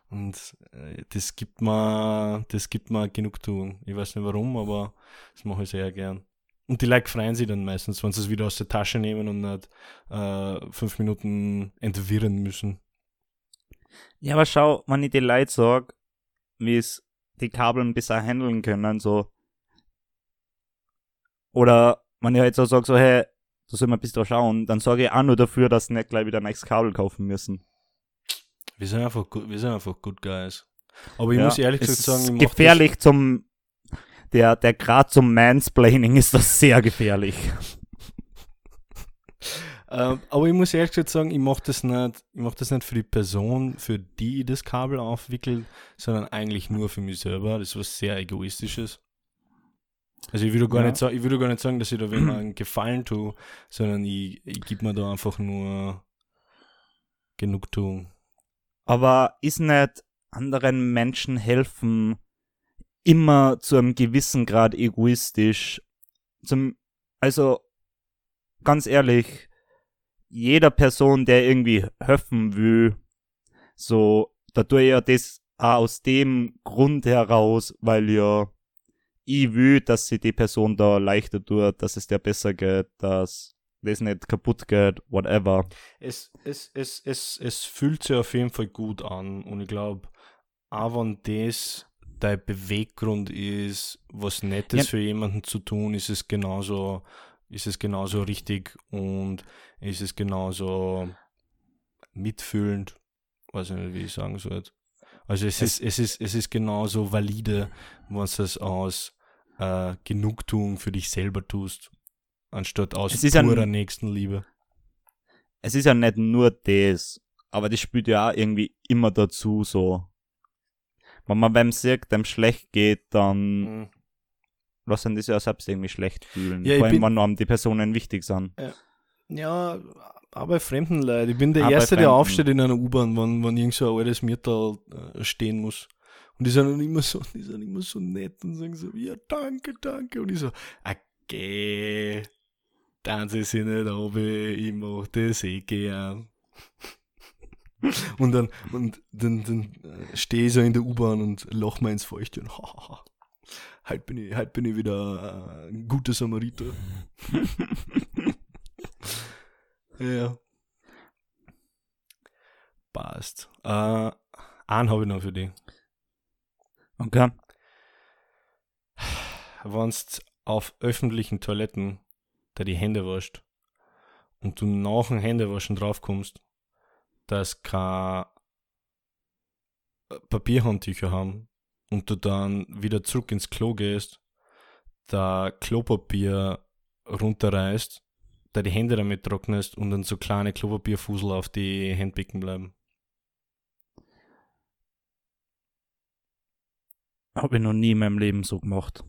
Und äh, das gibt mir, das gibt mir Genugtuung. Ich weiß nicht warum, aber das mache ich sehr gern. Und die Leute freuen sich dann meistens, wenn sie es wieder aus der Tasche nehmen und nicht äh, fünf Minuten entwirren müssen. Ja, aber schau, wenn ich die Leute sag, wie es die Kabeln besser handeln können, so. Oder wenn ich halt so sag, so, hey, da soll man bis da schauen, dann sage ich auch nur dafür, dass nicht gleich wieder ein neues Kabel kaufen müssen. Wir sind einfach, gut- wir sind einfach good guys. Aber ich Ja, muss ehrlich es gesagt sagen, ich ist gefährlich zum, der, der Grad zum Mansplaining ist das sehr gefährlich. Ähm, aber ich muss ehrlich gesagt sagen, ich mache das nicht, ich mach das nicht für die Person, für die ich das Kabel aufwickelt, sondern eigentlich nur für mich selber. Das ist was sehr egoistisches. Also ich würde gar, Ja. nicht sagen, ich würde gar nicht sagen, dass ich da wem einen Gefallen tue, sondern ich, ich gebe mir da einfach nur Genugtuung. Aber ist nicht anderen Menschen helfen immer zu einem gewissen Grad egoistisch? Zum, also, ganz ehrlich, jeder Person, der irgendwie helfen will, so, da tue ich ja das auch aus dem Grund heraus, weil ja ich will, dass sie die Person da leichter tut, dass es der besser geht, dass das nicht kaputt geht, whatever. Es, es, es, es, es fühlt sich auf jeden Fall gut an und ich glaube, auch wenn das dein Beweggrund ist, was Nettes Ja. für jemanden zu tun, ist es genauso, ist es genauso richtig und ist es genauso mitfühlend, weiß ich nicht, wie ich sagen soll. Also es, Es- ist, es ist, es ist genauso valide, du es aus äh, Genugtuung für dich selber tust, anstatt aus Es ist ein- purer Nächstenliebe. es ist ja nicht nur das, aber das spielt ja auch irgendwie immer dazu, so. Wenn man beim sieht, dem schlecht geht, dann Mhm. lassen das ja selbst irgendwie schlecht fühlen. Ja, Vor allem, wenn einem die Personen wichtig sind. Ja, auch bei fremden Leuten. Ich bin der Auch bei Erste, der aufsteht in einer U-Bahn, wenn, wenn irgend so ein altes Mirtal äh, stehen muss. Und die sind dann immer so, die sind immer so nett und sagen so, ja, danke, danke. Und ich so, okay, dann sie sich nicht ab, ich mach das eh gern. Und dann, und dann, dann äh, stehe ich so in der U-Bahn und lach mir ins Feuchte und hahaha. Halt bin ich, halt bin ich wieder äh, ein guter Samariter. Ja. Passt. Äh, einen habe ich noch für dich. Okay. Wenn auf öffentlichen Toiletten da die Hände wascht und du nach dem Händewaschen draufkommst, dass kein äh, Papierhandtücher haben und du dann wieder zurück ins Klo gehst, da Klopapier runterreißt, da die Hände damit trocknest und dann so kleine Klopapierfusel auf die Handbecken bleiben. Habe ich noch nie in meinem Leben so gemacht.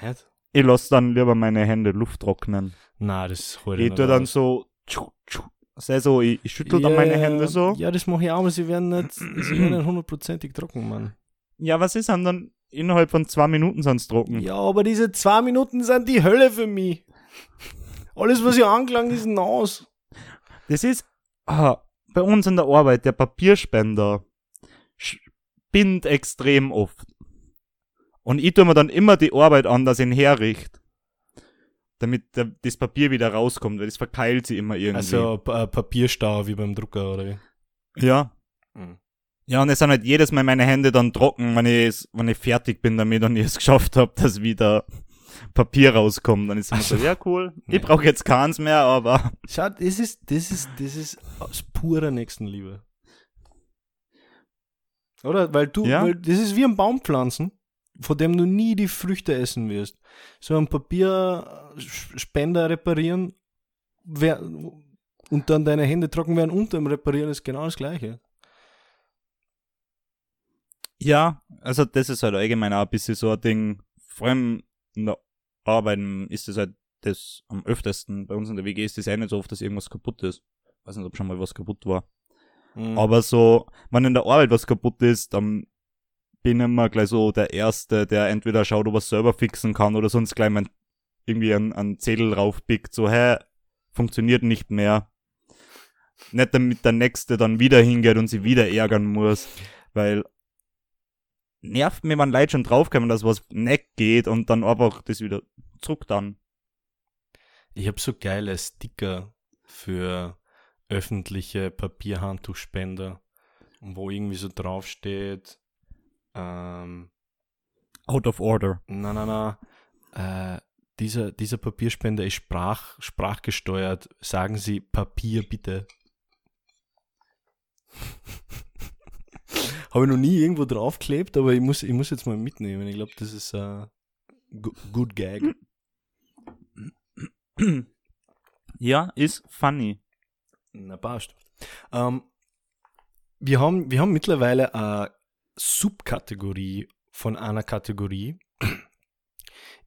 Nicht? Ich lasse dann lieber meine Hände Luft trocknen. Na, das hol Ich tue dann so, tschu, tschu. Sei so, ich, ich schüttel dann meine Hände so. Ja, das mache ich auch, aber sie werden nicht, sie werden nicht hundertprozentig trocken, Mann. Ja, was ist dann? dann innerhalb von zwei Minuten sonst trocken. Ja, aber diese zwei Minuten sind die Hölle für mich. Alles, was ich angelangt, ist nass. Das ist ah, bei uns in der Arbeit, der Papierspender spinnt extrem oft. Und ich tue mir dann immer die Arbeit an, dass ich ihn herricht. Damit der, das Papier wieder rauskommt, weil das verkeilt sie immer irgendwie. Also Pa- Papierstau wie beim Drucker, oder wie? ja. Mhm. Ja, und es sind halt jedes Mal meine Hände dann trocken, wenn ich, wenn ich fertig bin damit und ich es geschafft habe, dass wieder Papier rauskommt. Dann ist es immer so, Also, ja cool, nee. ich brauche jetzt keins mehr, aber Schau, das ist, das ist, das ist aus purer Nächstenliebe. Oder? Weil du, Ja. weil das ist wie ein Baumpflanzen, von dem du nie die Früchte essen wirst. So ein Papierspender reparieren wer, und dann deine Hände trocken werden unter dem Reparieren ist genau das Gleiche. Ja, also das ist halt allgemein auch ein bisschen so ein Ding. Vor allem in der Arbeit ist das halt das am öftesten. Bei uns in der WG ist das ja nicht so oft, dass irgendwas kaputt ist. weiß nicht, ob schon mal was kaputt war. Mhm. Aber so, wenn in der Arbeit was kaputt ist, dann bin ich immer gleich so der Erste, der entweder schaut, ob er es selber fixen kann oder sonst gleich mal irgendwie einen, einen Zettel draufpickt, so, hä, funktioniert nicht mehr. Nicht damit der Nächste dann wieder hingeht und sie wieder ärgern muss, weil nervt mir, wenn Leute schon draufkommen, dass was nicht geht und dann einfach das wieder zurück dann. Ich habe so geile Sticker für öffentliche Papierhandtuchspender, wo irgendwie so draufsteht, ähm, Out of order. na na na, äh, dieser, dieser Papierspender ist sprach, sprachgesteuert. Sagen Sie Papier bitte. Habe ich noch nie irgendwo draufgeklebt, aber ich muss, ich muss jetzt mal mitnehmen. Ich glaube, das ist äh, gu- good gag. ja, ist funny. Na, passt. Ähm, wir, haben, wir haben mittlerweile eine Subkategorie von einer Kategorie.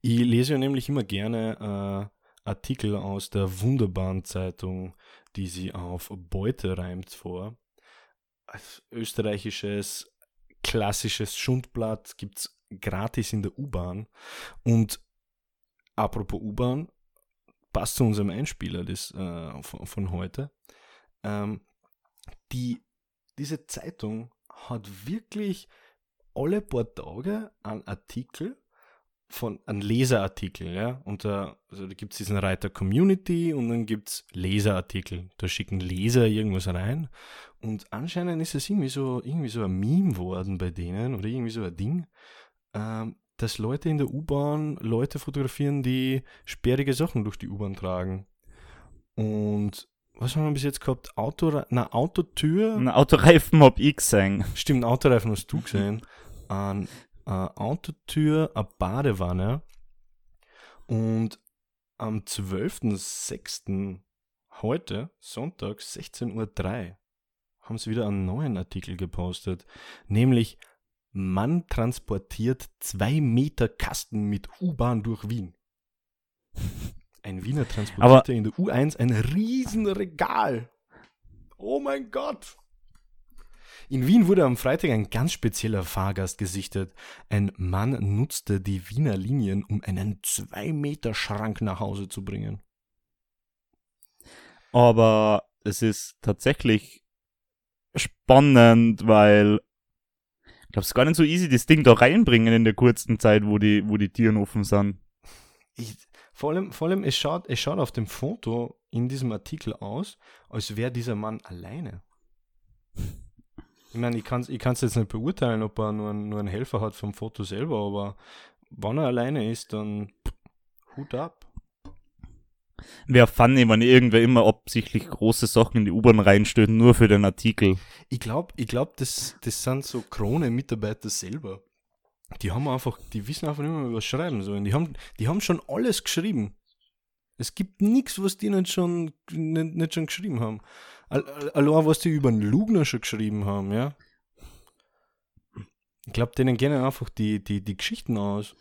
Ich lese ja nämlich immer gerne äh, Artikel aus der wunderbaren Zeitung, die sie auf Beute reimt vor. Als österreichisches klassisches Schundblatt gibt es gratis in der U-Bahn. Und apropos U-Bahn, passt zu unserem Einspieler des, äh, von, von heute. Ähm, die, diese Zeitung hat wirklich alle paar Tage einen Artikel von einem Leserartikel, ja. Und da, also da gibt es diesen Reiter Community und dann gibt es Leserartikel. Da schicken Leser irgendwas rein. Und anscheinend ist es irgendwie so, irgendwie so ein Meme worden bei denen oder irgendwie so ein Ding, ähm, dass Leute in der U-Bahn Leute fotografieren, die sperrige Sachen durch die U-Bahn tragen. Und was haben wir bis jetzt gehabt? Auto, na, Autotür. Ein Autoreifen hab ich gesehen. Stimmt, Autoreifen hast du gesehen. An äh, Autotür, eine Badewanne. Und am 12.06. heute, Sonntag, 16.03 Uhr, haben sie wieder einen neuen Artikel gepostet. Nämlich Mann transportiert zwei Meter Kasten mit U-Bahn durch Wien. Ein Wiener transportierte in der U1 ein Riesenregal. Oh mein Gott. In Wien wurde am Freitag ein ganz spezieller Fahrgast gesichtet. Ein Mann nutzte die Wiener Linien, um einen 2 Meter Schrank nach Hause zu bringen. Aber es ist tatsächlich spannend, weil ich glaube, es ist gar nicht so easy, das Ding da reinbringen in der kurzen Zeit, wo die, wo die Türen offen sind. Ich, vor allem, vor allem es, schaut, es schaut auf dem Foto in diesem Artikel aus, als wäre dieser Mann alleine. Ich meine, ich kann es ich kann's jetzt nicht beurteilen, ob er nur, einen- nur einen Helfer hat vom Foto selber, aber wenn er alleine ist, dann Hut ab. Wäre funny, wenn irgendwer immer absichtlich große Sachen in die U-Bahn reinstellt, nur für den Artikel. Ich glaube, ich glaub, das, das sind so Krone-Mitarbeiter selber. Die haben einfach, die wissen einfach nicht mehr, was schreiben sollen. Die haben, die haben schon alles geschrieben. Es gibt nichts, was die nicht schon, nicht, nicht schon geschrieben haben. Al- al- Allein, was die über den Lugner schon geschrieben haben, ja. Ich glaube, denen gehen einfach die, die, die Geschichten aus.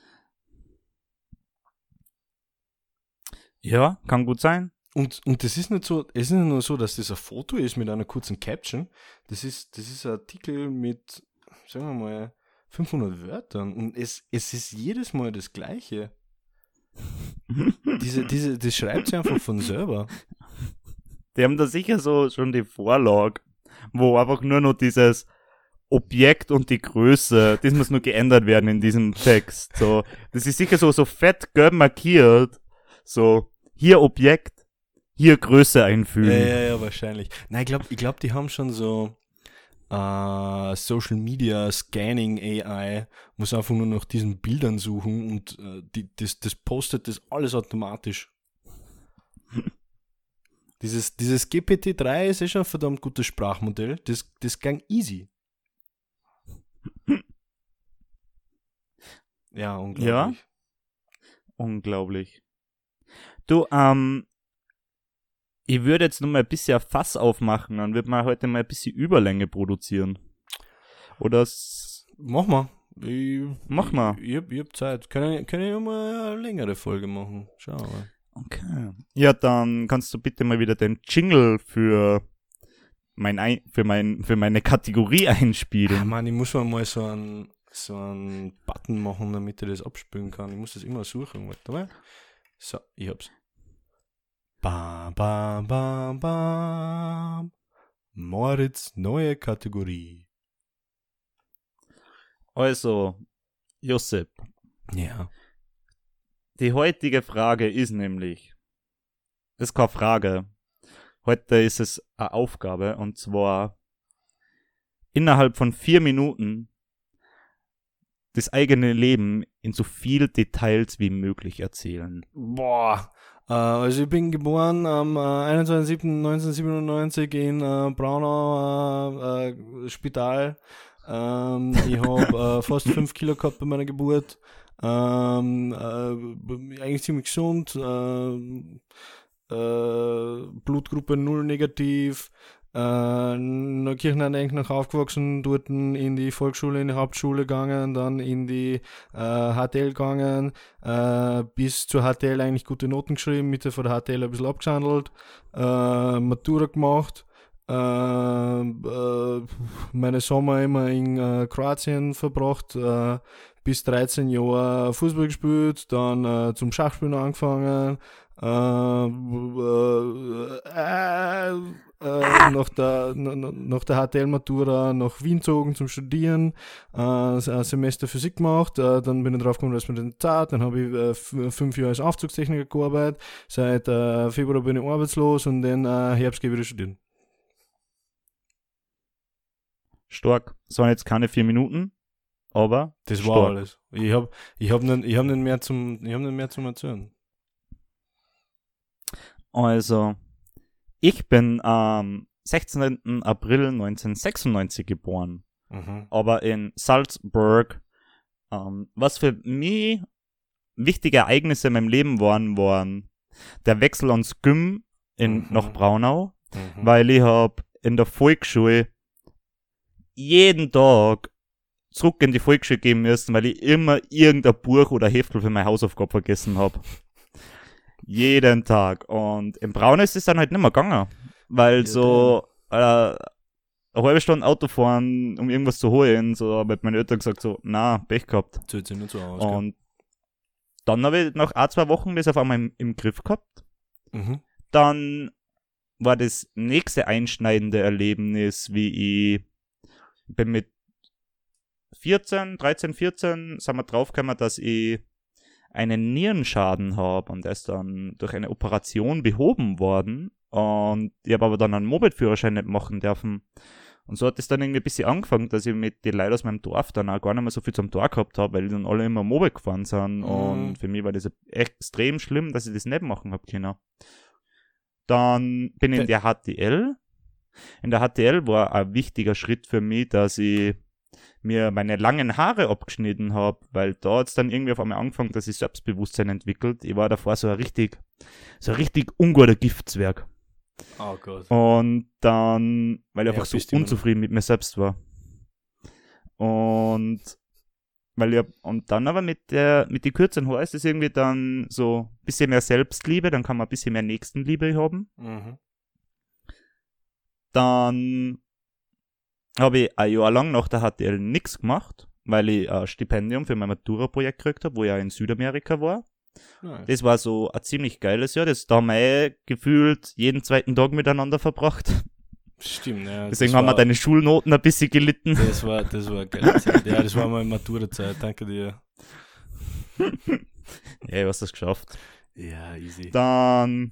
Ja, kann gut sein. Und, und das ist nicht so, es ist nicht nur so, dass das ein Foto ist mit einer kurzen Caption. Das ist, das ist ein Artikel mit, sagen wir mal, 500 Wörtern. Und es, es ist jedes Mal das Gleiche. diese, diese, das schreibt sie einfach von selber. Die haben da sicher so schon die Vorlage, wo einfach nur noch dieses Objekt und die Größe, das muss nur geändert werden in diesem Text. So, das ist sicher so, so fett gelb markiert. So, hier Objekt, hier Größe Ja, einfügen. ja, ja, wahrscheinlich. Nein, ich glaube, ich glaub, die haben schon so äh, Social Media Scanning AI, muss einfach nur nach diesen Bildern suchen und äh, die, das, das postet das alles automatisch. dieses, dieses GPT-3 ist eh schon ein verdammt gutes Sprachmodell. Das, das ging easy. Ja, unglaublich. Unglaublich. Du, ähm, ich würde jetzt noch mal ein bisschen Fass aufmachen, dann wird man heute mal ein bisschen Überlänge produzieren. Oder Mach mal. Ich, Mach mal. Ich, ich, hab, ich hab Zeit. Können, können wir mal eine längere Folge machen? Schau mal. Okay. Ja, dann kannst du bitte mal wieder den Jingle für mein Ein für mein für meine Kategorie einspielen. Mann, ich muss mir mal so einen, so einen Button machen, damit ich das abspülen kann. Ich muss das immer suchen. Warte mal. So, ich hab's. Bam, bam, bam, bam. Moritz, neue Kategorie. Also, Josep, Ja. die heutige Frage ist nämlich, ist keine Frage. Heute ist es eine Aufgabe und zwar innerhalb von vier Minuten das eigene Leben in so viel Details wie möglich erzählen. Boah. Äh, also ich bin geboren am äh, 21.07.1997 in äh, Braunau äh, äh, Spital. Ähm, ich habe äh, fast 5 Kilo gehabt bei meiner Geburt. Ähm, äh, eigentlich ziemlich gesund. Äh, äh, Blutgruppe 0 negativ. Äh, Neukirchen eigentlich noch aufgewachsen, dort in die Volksschule, in die Hauptschule gegangen, dann in die äh, HTL gegangen, äh, bis zur HTL eigentlich gute Noten geschrieben, Mitte von der HTL ein bisschen abgeschandelt, äh, Matura gemacht, äh, äh, meine Sommer immer in äh, Kroatien verbracht, bis 13 Jahre Fußball gespielt, dann zum Schachspielen angefangen, äh, äh, nach der, nach der HTL-Matura nach Wien gezogen zum Studieren, äh, ein Semester Physik gemacht, äh, dann bin ich drauf gekommen, dass mir das Zeit, dann habe ich äh, fünf Jahre als Aufzugstechniker gearbeitet, seit äh, Februar bin ich arbeitslos und dann äh, Herbst gehe ich wieder studieren. Stark. Das waren jetzt keine vier Minuten, aber Das stark. war alles. Ich habe ich hab nicht, ich hab nicht mehr zum, ich hab nicht mehr zum Erzählen. Also, ich bin am 16. April 1996 geboren, Mhm. aber in Salzburg. Ähm, was für mich wichtige Ereignisse in meinem Leben waren, waren der Wechsel ans Gym in, Mhm. nach Braunau, Mhm. weil ich hab in der Volksschule jeden Tag zurück in die Volksschule gehen müssen, weil ich immer irgendein Buch oder Heftel für meine Hausaufgabe vergessen habe. Jeden Tag. Und im Braun ist es dann halt nicht mehr gegangen. Weil Ja, so äh, eine halbe Stunde Auto fahren, um irgendwas zu holen, so haben halt meine Eltern gesagt, so, na, Pech gehabt. Zählt sich nicht so aus. Und dann habe ich nach ein, zwei Wochen das auf einmal im, im Griff gehabt. Mhm. Dann war das nächste einschneidende Erlebnis, wie ich bin mit 14, 13, 14 sind wir draufgekommen, dass ich einen Nierenschaden habe und der ist dann durch eine Operation behoben worden und ich habe aber dann einen Moped-Führerschein nicht machen dürfen. Und so hat es dann irgendwie ein bisschen angefangen, dass ich mit den Leuten aus meinem Dorf dann auch gar nicht mehr so viel zum Tor gehabt habe, weil die dann alle immer Moped gefahren sind. Mhm. Und für mich war das extrem schlimm, dass ich das nicht machen habe können. Dann bin ich in der HTL. In der HTL war ein wichtiger Schritt für mich, dass ich mir meine langen Haare abgeschnitten habe, weil da hat's dann irgendwie auf einmal angefangen, dass ich Selbstbewusstsein entwickelt. Ich war davor so ein richtig, so ein richtig unguter Giftzwerg. Oh Gott. Und dann, weil ich Ja, einfach so unzufrieden mit mir selbst war. Und weil ich, und dann aber mit der, mit die kürzeren Haare ist es irgendwie dann so ein bisschen mehr Selbstliebe, dann kann man ein bisschen mehr Nächstenliebe haben. Mhm. Dann habe ich ein Jahr lang nach der HTL nichts gemacht, weil ich ein Stipendium für mein Matura-Projekt gekriegt habe, wo ich auch in Südamerika war. Nice. Das war so ein ziemlich geiles Jahr. Das da haben wir gefühlt jeden zweiten Tag miteinander verbracht. Stimmt, ja. Deswegen haben wir deine Schulnoten ein bisschen gelitten. Das war, das war geil. Ja, das war meine Maturazeit. Danke dir. Ja, du hast das geschafft. Ja, easy. Dann,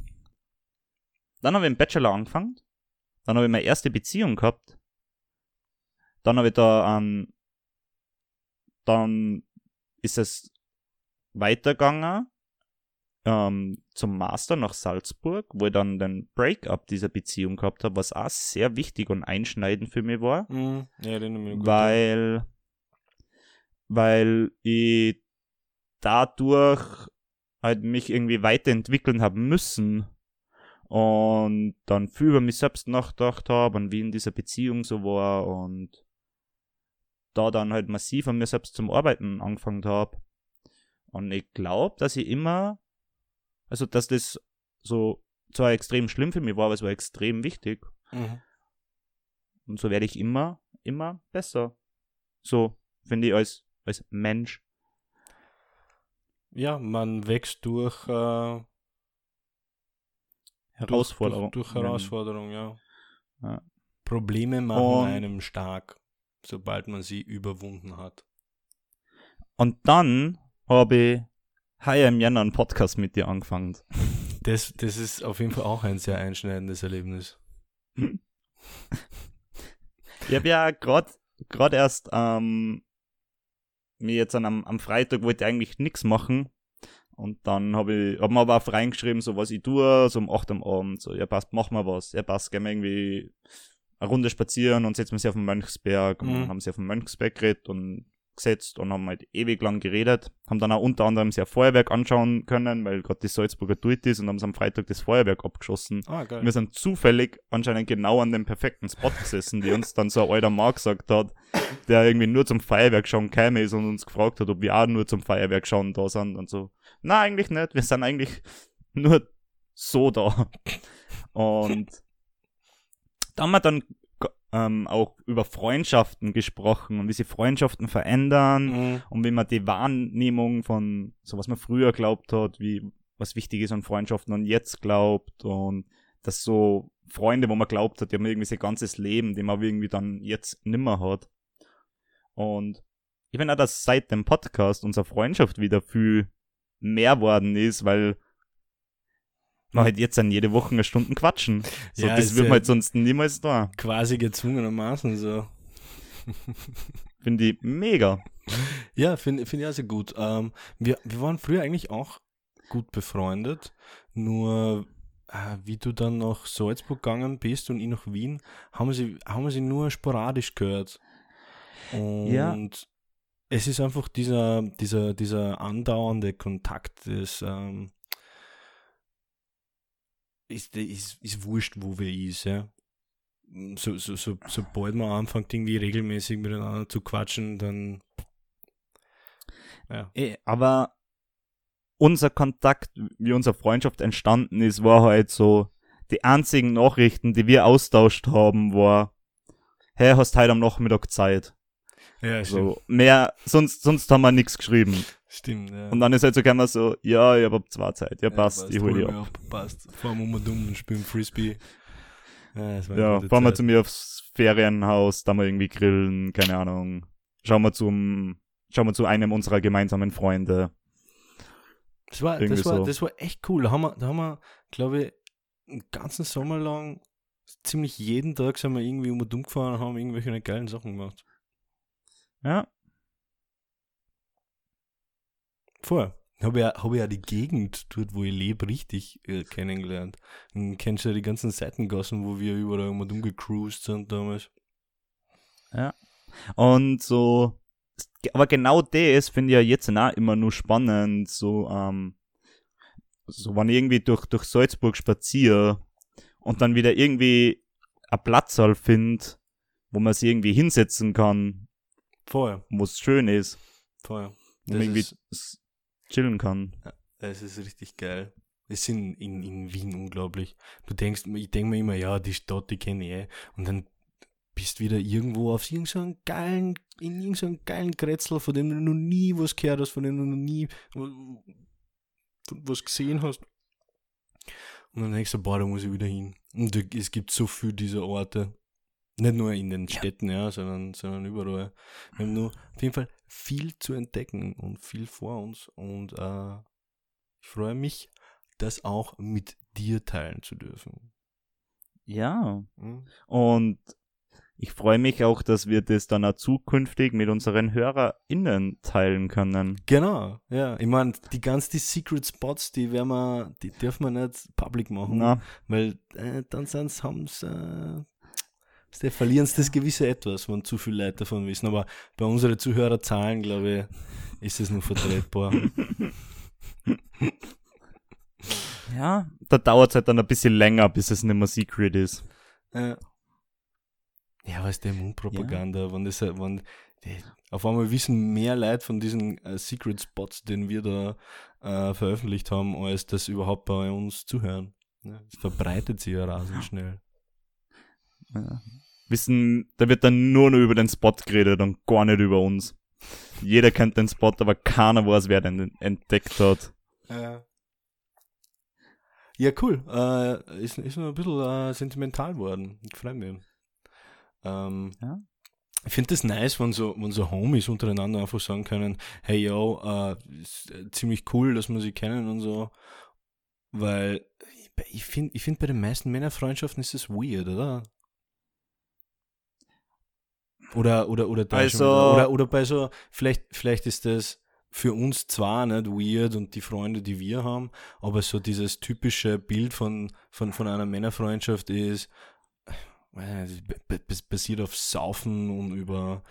dann habe ich im Bachelor angefangen. Dann habe ich meine erste Beziehung gehabt. Dann habe ich da, ähm, dann ist es weitergegangen ähm, zum Master nach Salzburg, wo ich dann den Breakup dieser Beziehung gehabt habe, was auch sehr wichtig und einschneidend für mich war. Mhm. Ja, gut. weil, weil ich dadurch halt mich irgendwie weiterentwickeln haben müssen und dann viel über mich selbst nachgedacht habe und wie in dieser Beziehung so war und da dann halt massiv an mir selbst zum Arbeiten angefangen habe. Und ich glaube, dass ich immer, also dass das so zwar extrem schlimm für mich war, aber es war extrem wichtig. Mhm. Und so werde ich immer, immer besser. So, finde ich als, als Mensch. Ja, man wächst durch, äh, Herausforderung. Durch, durch Herausforderung, ja. Ja. Probleme machen Und- einem stark, sobald man sie überwunden hat. Und dann habe ich heuer im Jänner einen Podcast mit dir angefangen. Das, das ist auf jeden Fall auch ein sehr einschneidendes Erlebnis. Ich habe ja gerade erst ähm, mir jetzt an, am, am Freitag wollte ich eigentlich nichts machen. Und dann habe ich, hab mir aber auch reingeschrieben, so was ich tue, so um 8 am Abend, so, ja passt, mach mal was. Ja passt, gehen wir irgendwie eine Runde spazieren und setzen wir sie auf den Mönchsberg. Und Mhm. dann haben sie auf den Mönchsberg geredet und gesetzt und haben halt ewig lang geredet. Haben dann auch unter anderem sehr Feuerwerk anschauen können, weil gerade die Salzburger Duit ist und haben sie am Freitag das Feuerwerk abgeschossen. Ah, geil. Wir sind zufällig anscheinend genau an dem perfekten Spot gesessen, die uns dann so ein alter Mann gesagt hat, der irgendwie nur zum Feuerwerk schauen käme ist und uns gefragt hat, ob wir auch nur zum Feuerwerk schauen da sind und so. Na, eigentlich nicht. Wir sind eigentlich nur so da. Und da haben wir dann ähm, auch über Freundschaften gesprochen und wie sich Freundschaften verändern Mhm. und wie man die Wahrnehmung von so was man früher glaubt hat, wie was wichtig ist an Freundschaften und jetzt glaubt und dass so Freunde, wo man glaubt hat, die haben irgendwie sein ganzes Leben, die man irgendwie dann jetzt nimmer hat. Und ich finde auch, dass seit dem Podcast unsere Freundschaft wieder viel mehr worden ist, weil wir halt jetzt an jede Woche eine Stunde quatschen. So, Ja, das würden ja- halt sonst niemals da. Quasi gezwungenermaßen so. Finde ich mega. Ja, finde find ich also gut. Ähm, wir, wir waren früher eigentlich auch gut befreundet, nur äh, wie du dann nach Salzburg gegangen bist und ich nach Wien, haben wir sie, haben sie nur sporadisch gehört. Und Ja. es ist einfach dieser, dieser, dieser andauernde Kontakt, das ähm, ist, ist, ist wurscht, wo wir ist, ja. so, so, so, sobald man anfängt, irgendwie regelmäßig miteinander zu quatschen, dann. Ja. Eh, aber unser Kontakt, wie unsere Freundschaft entstanden ist, war halt so, die einzigen Nachrichten, die wir austauscht haben, war, hey, hast heute am Nachmittag Zeit? Ja, so, mehr, sonst, sonst haben wir nichts geschrieben. Stimmt, ja. Und dann ist halt so immer so, ja, ich hab ab zwei Zeit, ja, passt, ja, passt ich hol dich ab. ab. Passt, fahren wir mal dumm und spielen Frisbee. Ja, ja fahren wir zu mir aufs Ferienhaus, da mal irgendwie grillen, keine Ahnung. Schauen wir zum, schauen wir zu einem unserer gemeinsamen Freunde. Das war, das war, so. das war echt cool. Da haben wir, da haben wir, glaube ich, einen ganzen Sommer lang ziemlich jeden Tag sind wir irgendwie um und um gefahren und haben irgendwelche geilen Sachen gemacht. Ja. Vorher. Habe ja, hab ja die Gegend dort, wo ich lebe, richtig äh, kennengelernt. Und kennst du ja die ganzen Seitengassen, wo wir überall um und um gecruised sind damals. Ja. Und so, aber genau das finde ich ja jetzt auch immer nur spannend, so, ähm, so, wenn ich irgendwie durch, durch Salzburg spaziere und dann wieder irgendwie ein Platzsaal finde, wo man sich irgendwie hinsetzen kann. Vorher. Wo es schön ist. Vorher. Man irgendwie chillen kann. Es ist richtig geil. Es sind in, in Wien unglaublich. Du denkst, ich denke mir immer, ja, die Stadt, die kenne ich eh. Und dann bist wieder irgendwo auf irgendeinen geilen, in irgendeinem geilen Kretzel, von dem du noch nie was gehört hast, von dem du noch nie was gesehen hast. Und dann denkst du, boah, da muss ich wieder hin. Und es gibt so viel dieser Orte. Nicht nur in den Städten, ja, sondern, sondern überall. Wir haben nur auf jeden Fall viel zu entdecken und viel vor uns. Und äh, ich freue mich, das auch mit dir teilen zu dürfen. Ja. Mhm. Und ich freue mich auch, dass wir das dann auch zukünftig mit unseren HörerInnen teilen können. Genau, ja. Ich meine, die ganzen die Secret Spots, die werden wir, die dürfen wir nicht public machen. Na. Weil äh, dann sind's, haben's, äh, die verlieren sie das gewisse Etwas, wenn zu viele Leute davon wissen. Aber bei unseren Zuhörerzahlen, glaube ich, ist es nur vertretbar. ja, da dauert es halt dann ein bisschen länger, bis es nicht mehr Secret ist. Ja. Ja, was ist der Mundpropaganda, ja. wenn das, wenn, die, auf einmal wissen mehr Leute von diesen äh, Secret Spots, den wir da äh, veröffentlicht haben, als das überhaupt bei uns zuhören. Ja, es verbreitet sich ja rasend schnell. Ja. Wissen, da wird dann nur noch über den Spot geredet und gar nicht über uns. Jeder kennt den Spot, aber keiner weiß, wer den entdeckt hat. Ja. Ja, cool. Äh, ist, ist noch ein bisschen äh, sentimental geworden. Ich freue mich. Ähm, ja. Ich finde das nice, wenn so, wenn so Homies untereinander einfach sagen können, hey yo, äh, ist ziemlich cool, dass wir sie kennen und so. Weil ich finde, ich find bei den meisten Männerfreundschaften ist das weird, oder? Oder, oder, oder, also, oder, oder bei so, vielleicht, vielleicht ist das für uns zwar nicht weird und die Freunde, die wir haben, aber so dieses typische Bild von, von, von einer Männerfreundschaft ist, basiert auf Saufen und über,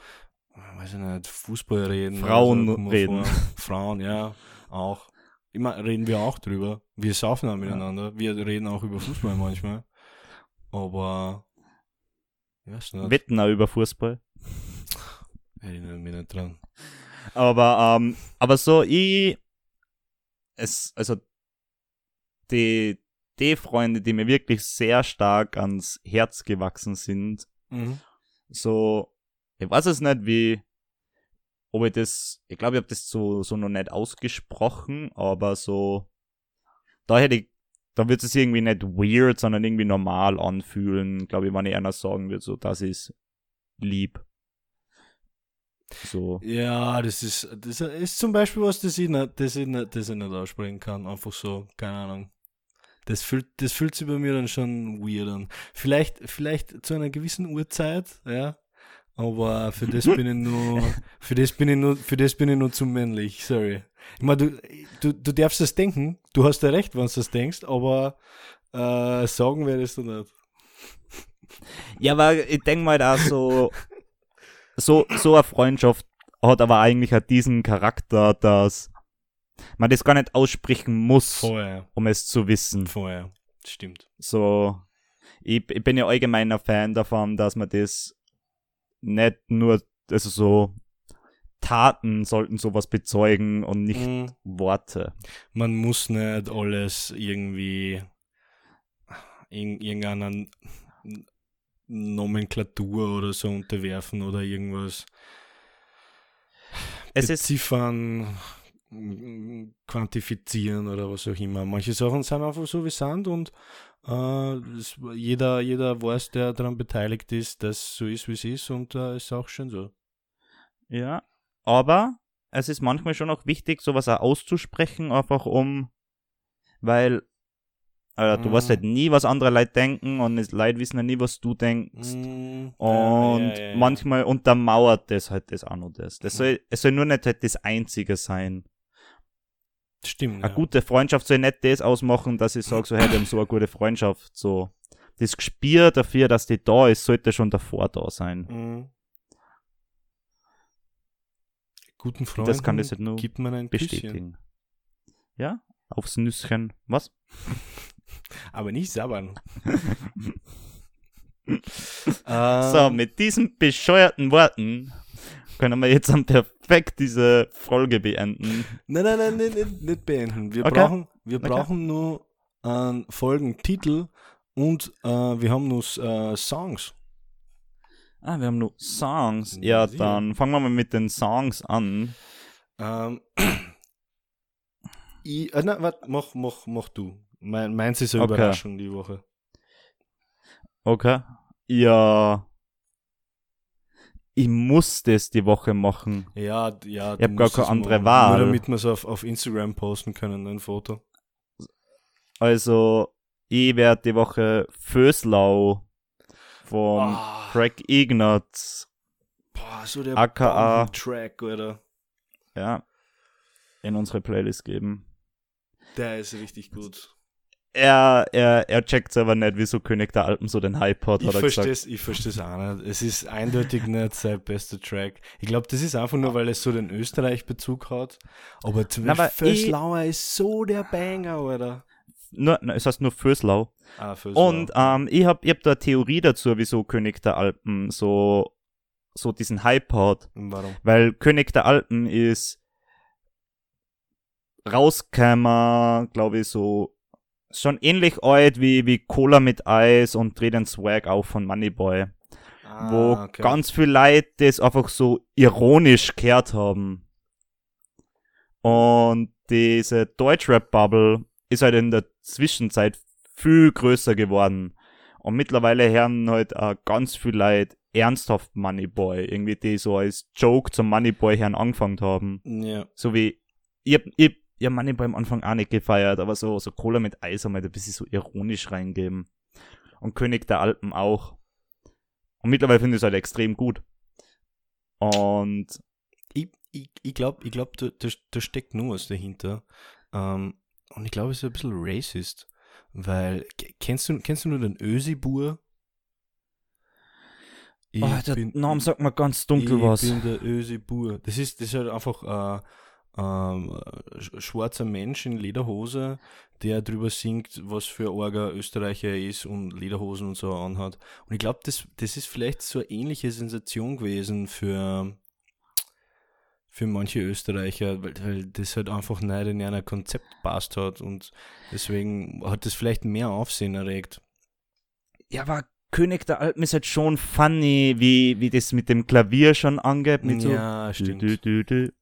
weiß ich nicht, Fußball reden. Frauen also, reden. Vor. Frauen, ja, auch. Immer reden wir auch drüber. Wir saufen auch miteinander. Wir reden auch über Fußball manchmal. Aber, ich weiß nicht. Wetten auch über Fußball. Erinnere mich nicht dran. Aber, ähm, aber so, ich, es, also, die, die Freunde, die mir wirklich sehr stark ans Herz gewachsen sind. Mhm. So, ich weiß es nicht, wie, ob ich das, ich glaube, ich habe das so, so noch nicht ausgesprochen, aber so, da hätte ich, da wird es irgendwie nicht weird, sondern irgendwie normal anfühlen, glaube ich, wenn ich einer sagen würde, so, das ist lieb. So. Ja, das ist, das ist zum Beispiel was, das ich nicht, das ich nicht, das ich nicht aussprechen kann. Einfach so, keine Ahnung. Das fühlt, das fühlt sich bei mir dann schon weird an. Vielleicht, vielleicht zu einer gewissen Uhrzeit, ja. Aber für das bin ich nur, für das bin ich nur, für das bin ich nur zu männlich, sorry. Ich meine, du, du, du darfst das denken, du hast ja recht, wenn du das denkst, aber äh, sagen werdest du nicht. Ja, aber ich denke mal da so, so, so eine Freundschaft hat aber eigentlich auch diesen Charakter, dass man das gar nicht aussprechen muss, Vorher. um es zu wissen. Vorher, stimmt. So, ich, ich bin ja allgemeiner Fan davon, dass man das nicht nur, also so Taten sollten sowas bezeugen und nicht Mhm. Worte. Man muss nicht alles irgendwie in irgendeiner Nomenklatur oder so unterwerfen oder irgendwas Es beziffern, quantifizieren oder was auch immer. Manche Sachen sind einfach so wie Sand und äh, es, jeder, jeder weiß, der daran beteiligt ist, dass so ist, wie es ist und äh, ist auch schön so. ja, aber es ist manchmal schon auch wichtig, sowas auch auszusprechen, einfach um, weil äh, du Mhm. weißt halt nie, was andere Leute denken und es Leute wissen ja nie, was du denkst. Mm, Und ja, ja, ja, manchmal untermauert das halt das auch noch das. das soll, es soll nur nicht halt das Einzige sein. Stimmt. Eine gute Freundschaft soll nicht das ausmachen, dass ich sage, so, hey, wir haben so eine gute Freundschaft. So, das Gespür dafür, dass die da ist, sollte schon davor da sein. Mhm. Guten Und Freunden das kann das halt nur gibt man ein Küsschen. bestätigen. Ja? Aufs Nüsschen. Was? Aber nicht sabbern. So, Ähm, mit diesen bescheuerten Worten können wir jetzt dann perfekt diese Folge beenden. Nein, nein, nein, nein, nicht, nicht beenden. Wir Okay. brauchen, wir Okay. brauchen nur einen Folgentitel und äh, wir haben nur äh, Songs. Ah, wir haben nur Songs. Ja, dann fangen wir mal mit den Songs an. Ähm, ich, äh, nein, warte, mach, mach, mach du. Mein, meins ist eine Okay. Überraschung die Woche. Okay. Ja. Ich muss das die Woche machen. Ja, ja. Ich hab gar keine andere Wahl. Nur damit wir es auf, auf Instagram posten können, ein Foto. Also, ich werde die Woche Föslau vom Ah. Craig Ignatz, Boah, so der AKA. Track, oder? ja, in unsere Playlist geben. Der ist richtig gut. Er, er, er checkt aber nicht, wieso König der Alpen so den Hype hat, Ich er verstehe es ich versteh's auch nicht. Es ist eindeutig nicht sein bester Track. Ich glaube, das ist einfach nur, weil es so den Österreich-Bezug hat. Aber zum Beispiel Föslauer ist so der Banger, oder? Nur, nein, es heißt nur Föslau. Ah, Föslauer. Und ähm, ich hab, ich hab da eine Theorie dazu, wieso König der Alpen so, so diesen Hype hat. Warum? Weil König der Alpen ist rausgekommen, glaube ich, so schon ähnlich alt wie, wie Cola mit Eis und Dreh den Swag auf von Moneyboy. wo Ah, okay. ganz viel Leute das einfach so ironisch gehört haben. Und diese Deutschrap-Bubble ist halt in der Zwischenzeit viel größer geworden. Und mittlerweile hören halt auch ganz viele Leute ernsthaft Moneyboy, irgendwie die so als Joke zum Moneyboy hören angefangen haben. Ja. So wie, ich ich, ich hab Moneyboy am Anfang auch nicht gefeiert, aber so, so Cola mit Eis haben halt ein bisschen so ironisch reingeben. Und König der Alpen auch. Und mittlerweile finde ich es halt extrem gut. Und Ich, ich, ich glaube, ich glaub, da, da, da steckt nur was dahinter. Ähm, und ich glaube, es ist ein bisschen racist. Weil, kennst du, kennst du nur den Ösi-Bur? Ich oh, der bin- Name sagt mir ganz dunkel ich was. bin der Ösi Bur. Das ist, das ist halt einfach äh, ähm, äh, sch- schwarzer Mensch in Lederhose, der drüber singt, was für arger Österreicher er ist und Lederhosen und so anhat. Und ich glaube, das, das ist vielleicht so eine ähnliche Sensation gewesen für, für manche Österreicher, weil, weil das halt einfach nicht in einer Konzept passt hat und deswegen hat das vielleicht mehr Aufsehen erregt. Ja, aber König der Alpen ist halt schon funny, wie, wie das mit dem Klavier schon angeht. Mit so ja, dü, stimmt. dü, dü, dü.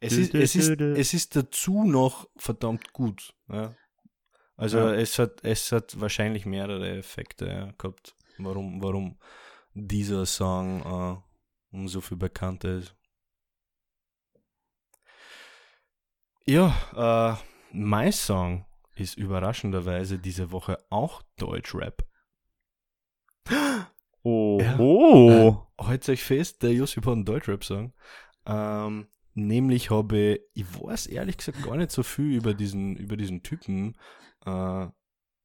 Es ist, es, ist, es ist dazu noch verdammt gut. Ja. Also Ja. es hat es hat wahrscheinlich mehrere Effekte ja, gehabt, warum, warum dieser Song äh, um so viel bekannter ist. Ja, äh, mein Song ist überraschenderweise diese Woche auch Deutschrap. Oh, Ja. oh. Heute euch fest, der Josip hat einen Deutschrap-Song. Ähm, nämlich habe ich weiß ehrlich gesagt gar nicht so viel über diesen, über diesen Typen. Äh,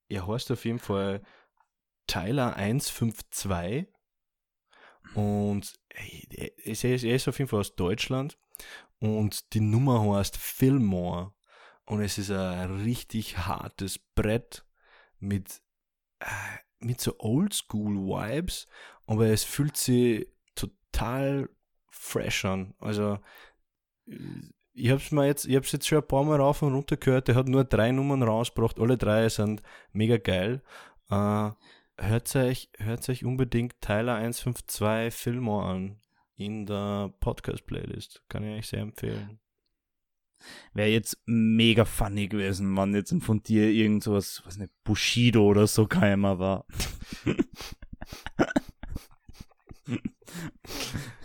er heißt auf jeden Fall Tyler 152 und er ist, er ist auf jeden Fall aus Deutschland und die Nummer heißt Fillmore und es ist ein richtig hartes Brett mit, äh, mit so Oldschool-Vibes, aber es fühlt sich total fresh an. Also ich hab's mir jetzt, ich hab's jetzt schon ein paar Mal rauf und runter gehört, der hat nur drei Nummern rausgebracht, alle drei sind mega geil. Äh, hört euch, hört euch unbedingt Tyler 152 Fillmore an in der Podcast-Playlist. Kann ich euch sehr empfehlen. Wäre jetzt mega funny gewesen, wenn jetzt von dir irgend sowas, was nicht, Bushido oder so keimer war.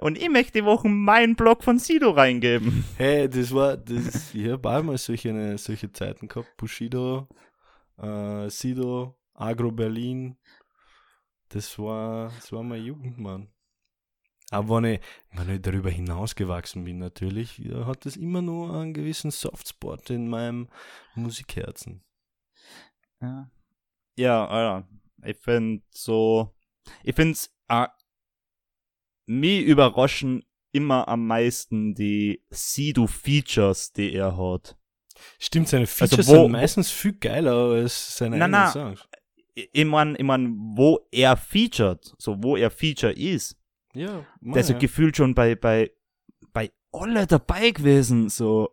Und ich möchte die Woche meinen Blog von Sido reingeben. Hey, das war, das, ich habe auch mal solche, solche Zeiten gehabt. Bushido, äh, Sido, Agro Berlin. Das war, das war meine Jugend, Mann. Aber wenn ich, wenn ich darüber hinausgewachsen bin, natürlich, hat das immer nur einen gewissen Softspot in meinem Musikherzen. Ja, ja, ja. ich finde so, ich finde es, mich überraschen immer am meisten die Sido-Features, die er hat. Stimmt, seine also Features also wo, sind meistens viel geiler als seine na, eigenen Songs. Ich meine, ich mein, wo er featured, so wo er Feature ist, ja, man, der ist ja gefühlt schon bei, bei, bei alle dabei gewesen, so.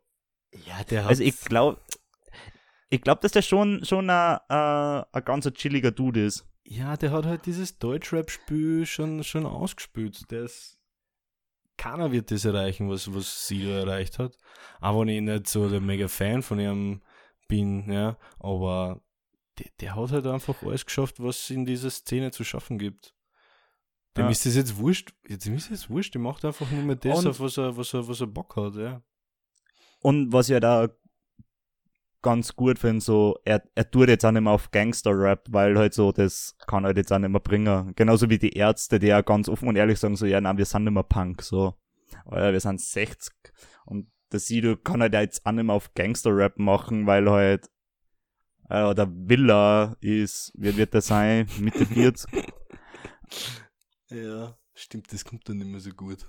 Ja, der hat. Also ich glaube, ich glaube, dass der schon, schon ein, ein, ein ganz chilliger Dude ist. Ja, der hat halt dieses Deutschrap-Spiel schon, schon ausgespielt. Der ist, keiner wird das erreichen, was, was Sido erreicht hat. Auch wenn ich nicht so der mega Fan von ihm bin, ja, aber der, der hat halt einfach alles geschafft, was es in dieser Szene zu schaffen gibt. Dem ja. ist das jetzt wurscht. Jetzt ist es wurscht. Der macht einfach nur mehr das, auf was er, was er, was er Bock hat, ja. Und was ja da ganz gut finde, so, er, er tut jetzt auch nicht mehr auf Gangster-Rap, weil halt so, das kann halt jetzt auch nicht mehr bringen. Genauso wie die Ärzte, die ja ganz offen und ehrlich sagen, so, ja, nein, wir sind nicht mehr Punk, so. Oder wir sind 60. Und der Sido kann halt jetzt auch nicht mehr auf Gangster-Rap machen, weil halt, äh, oder Villa ist, wie wird der sein, Mitte 40. Ja, stimmt, das kommt dann nicht mehr so gut.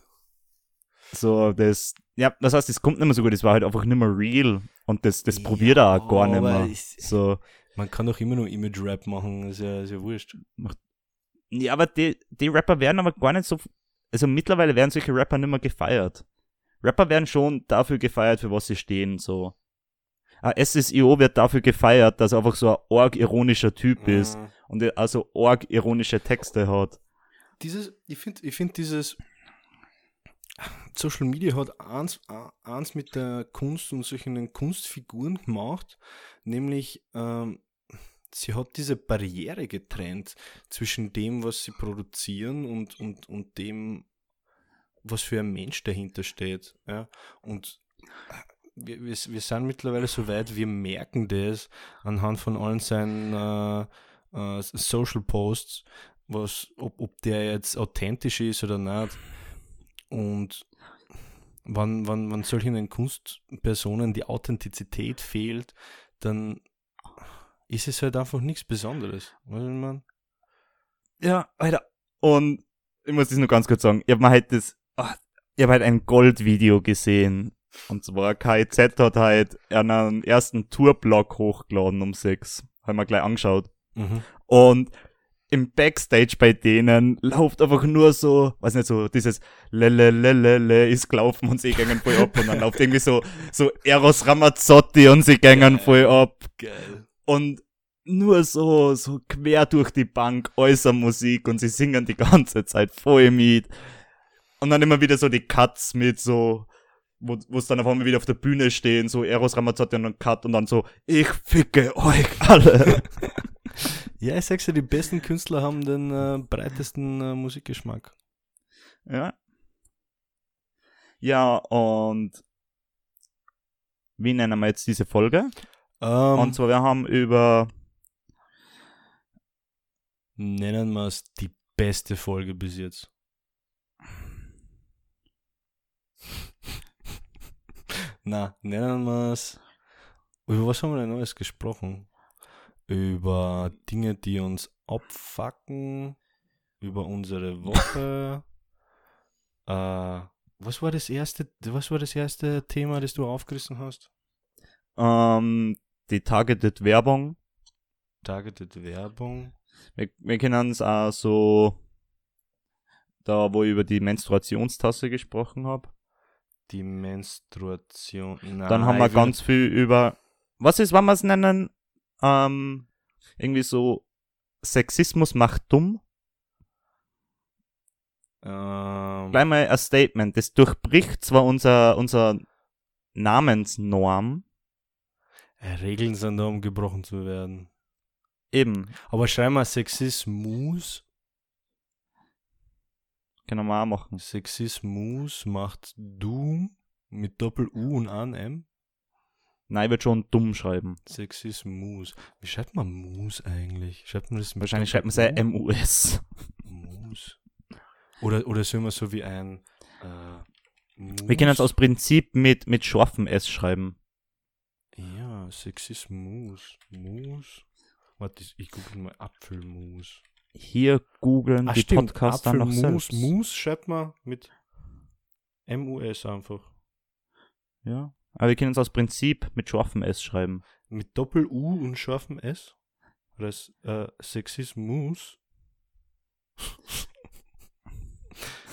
So, das, ja, das heißt, das kommt nicht mehr so gut, das war halt einfach nicht mehr real und das, das ja, probiert er auch gar nicht mehr. So. Man kann doch immer noch Image-Rap machen, ist ja, ist ja wurscht. Ja, aber die, die Rapper werden aber gar nicht so, also mittlerweile werden solche Rapper nicht mehr gefeiert. Rapper werden schon dafür gefeiert, für was sie stehen, so. Ah, SSIO wird dafür gefeiert, dass er einfach so ein org-ironischer Typ mhm. ist und also org-ironische Texte hat dieses, ich finde, ich finde dieses Social Media hat eins, eins mit der Kunst und solchen Kunstfiguren gemacht, nämlich ähm, sie hat diese Barriere getrennt zwischen dem, was sie produzieren und, und, und dem, was für ein Mensch dahinter steht. Ja? Und wir, wir, wir sind mittlerweile so weit, wir merken das anhand von allen seinen äh, äh, Social Posts, was, ob, ob der jetzt authentisch ist oder nicht. Und wenn, wenn, wenn solchen Kunstpersonen die Authentizität fehlt, dann ist es halt einfach nichts Besonderes. Weißt du, man? Ja, Alter. Und ich muss das nur ganz kurz sagen. Ich habe mal halt das, ach, ich habe halt ein Goldvideo gesehen. Und zwar KIZ hat halt einen ersten Tourblock hochgeladen um sechs. Haben wir gleich angeschaut. Mhm. Und im Backstage bei denen läuft einfach nur so, weiß nicht, so dieses Lelelelele ist gelaufen und sie gängen voll ab und dann läuft irgendwie so, so Eros Ramazzotti und sie gängen Geil. voll ab. Geil. Und nur so, so quer durch die Bank äußer Musik und sie singen die ganze Zeit voll mit. Und dann immer wieder so die Cuts mit so, wo es dann auf einmal wieder auf der Bühne stehen, so Eros Ramazzotti und dann Cut und dann so, ich ficke euch alle. Ja, ich sag's ja, die besten Künstler haben den äh, breitesten äh, Musikgeschmack. Ja. Ja, und wie nennen wir jetzt diese Folge? Um, ähm. und zwar, wir haben über. Nennen wir es die beste Folge bis jetzt. Na, nennen wir es. Über was haben wir denn Neues gesprochen? Über Dinge, die uns abfacken, über unsere Woche. äh, was war das erste, was war das erste Thema, das du aufgerissen hast? Ähm, die Targeted Werbung. Targeted Werbung. Wir, wir können es auch so, da wo ich über die Menstruationstasse gesprochen habe. Die Menstruation. Nein, Dann haben wir ganz viel über, was ist, wann wir es nennen, ähm, irgendwie so, Sexismus macht dumm. Ähm, Gleich mal ein Statement, das durchbricht zwar unser, unser Namensnorm, äh, Regeln sind da, um gebrochen zu werden. eben, Aber schreib mal Sexismus. können wir auch machen. Sexismus macht du mit Doppel-U und an M. Nein, ich würde schon dumm schreiben. Sexismus. Wie schreibt man Mus eigentlich? Schreibt man das Wahrscheinlich schreibt man es ja? MUS. Mus. Oder, oder sollen wir so wie ein äh, Wir können es aus Prinzip mit, mit scharfem S schreiben. Ja, Sexismus. Mus. Warte, ich, google mal Apfelmus. Hier googeln Ah, die stimmt. Podcaster noch Apfelmus. selbst. Mus schreibt man mit M-U-S einfach. Ja. Aber wir können es aus Prinzip mit scharfem S schreiben. Mit Doppel-U und scharfem S. Oder ist, äh, Sexismus.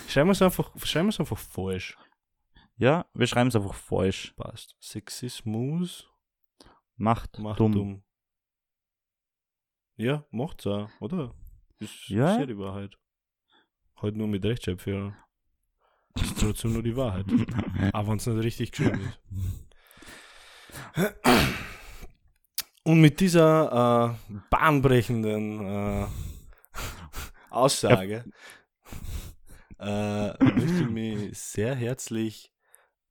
schreiben wir es einfach, schreiben wir es einfach falsch. Ja, wir schreiben es einfach falsch. Passt. Sexismus Macht, macht dumm. dumm. Ja, macht's auch, oder? Ist, Ja. ist ja die Wahrheit. Halt nur mit Rechtschreibfehlern. Ist trotzdem nur die Wahrheit. Aber wenn es nicht richtig geschrieben ist. Und mit dieser äh, bahnbrechenden äh, Aussage äh, möchte ich mich sehr herzlich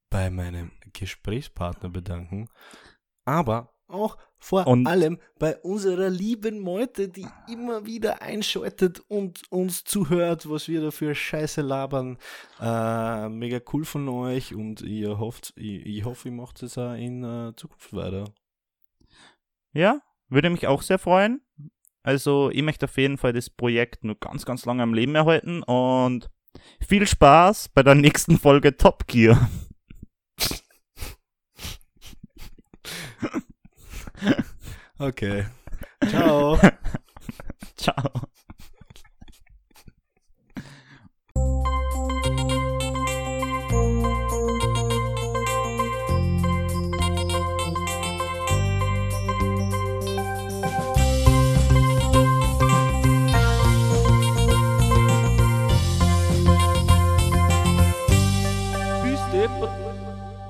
bei meinem Gesprächspartner bedanken, aber auch vor Und- allem bei unserer lieben Meute, die immer wieder einschaltet und uns zuhört, was wir da für Scheiße labern. Äh, mega cool von euch und ihr hofft, ich, ich hoffe, ihr macht es auch in äh, Zukunft weiter. Ja, würde mich auch sehr freuen. Also, ich möchte auf jeden Fall das Projekt nur ganz, ganz lange am Leben erhalten und viel Spaß bei der nächsten Folge Top Gear. Okay. Ciao. Ciao.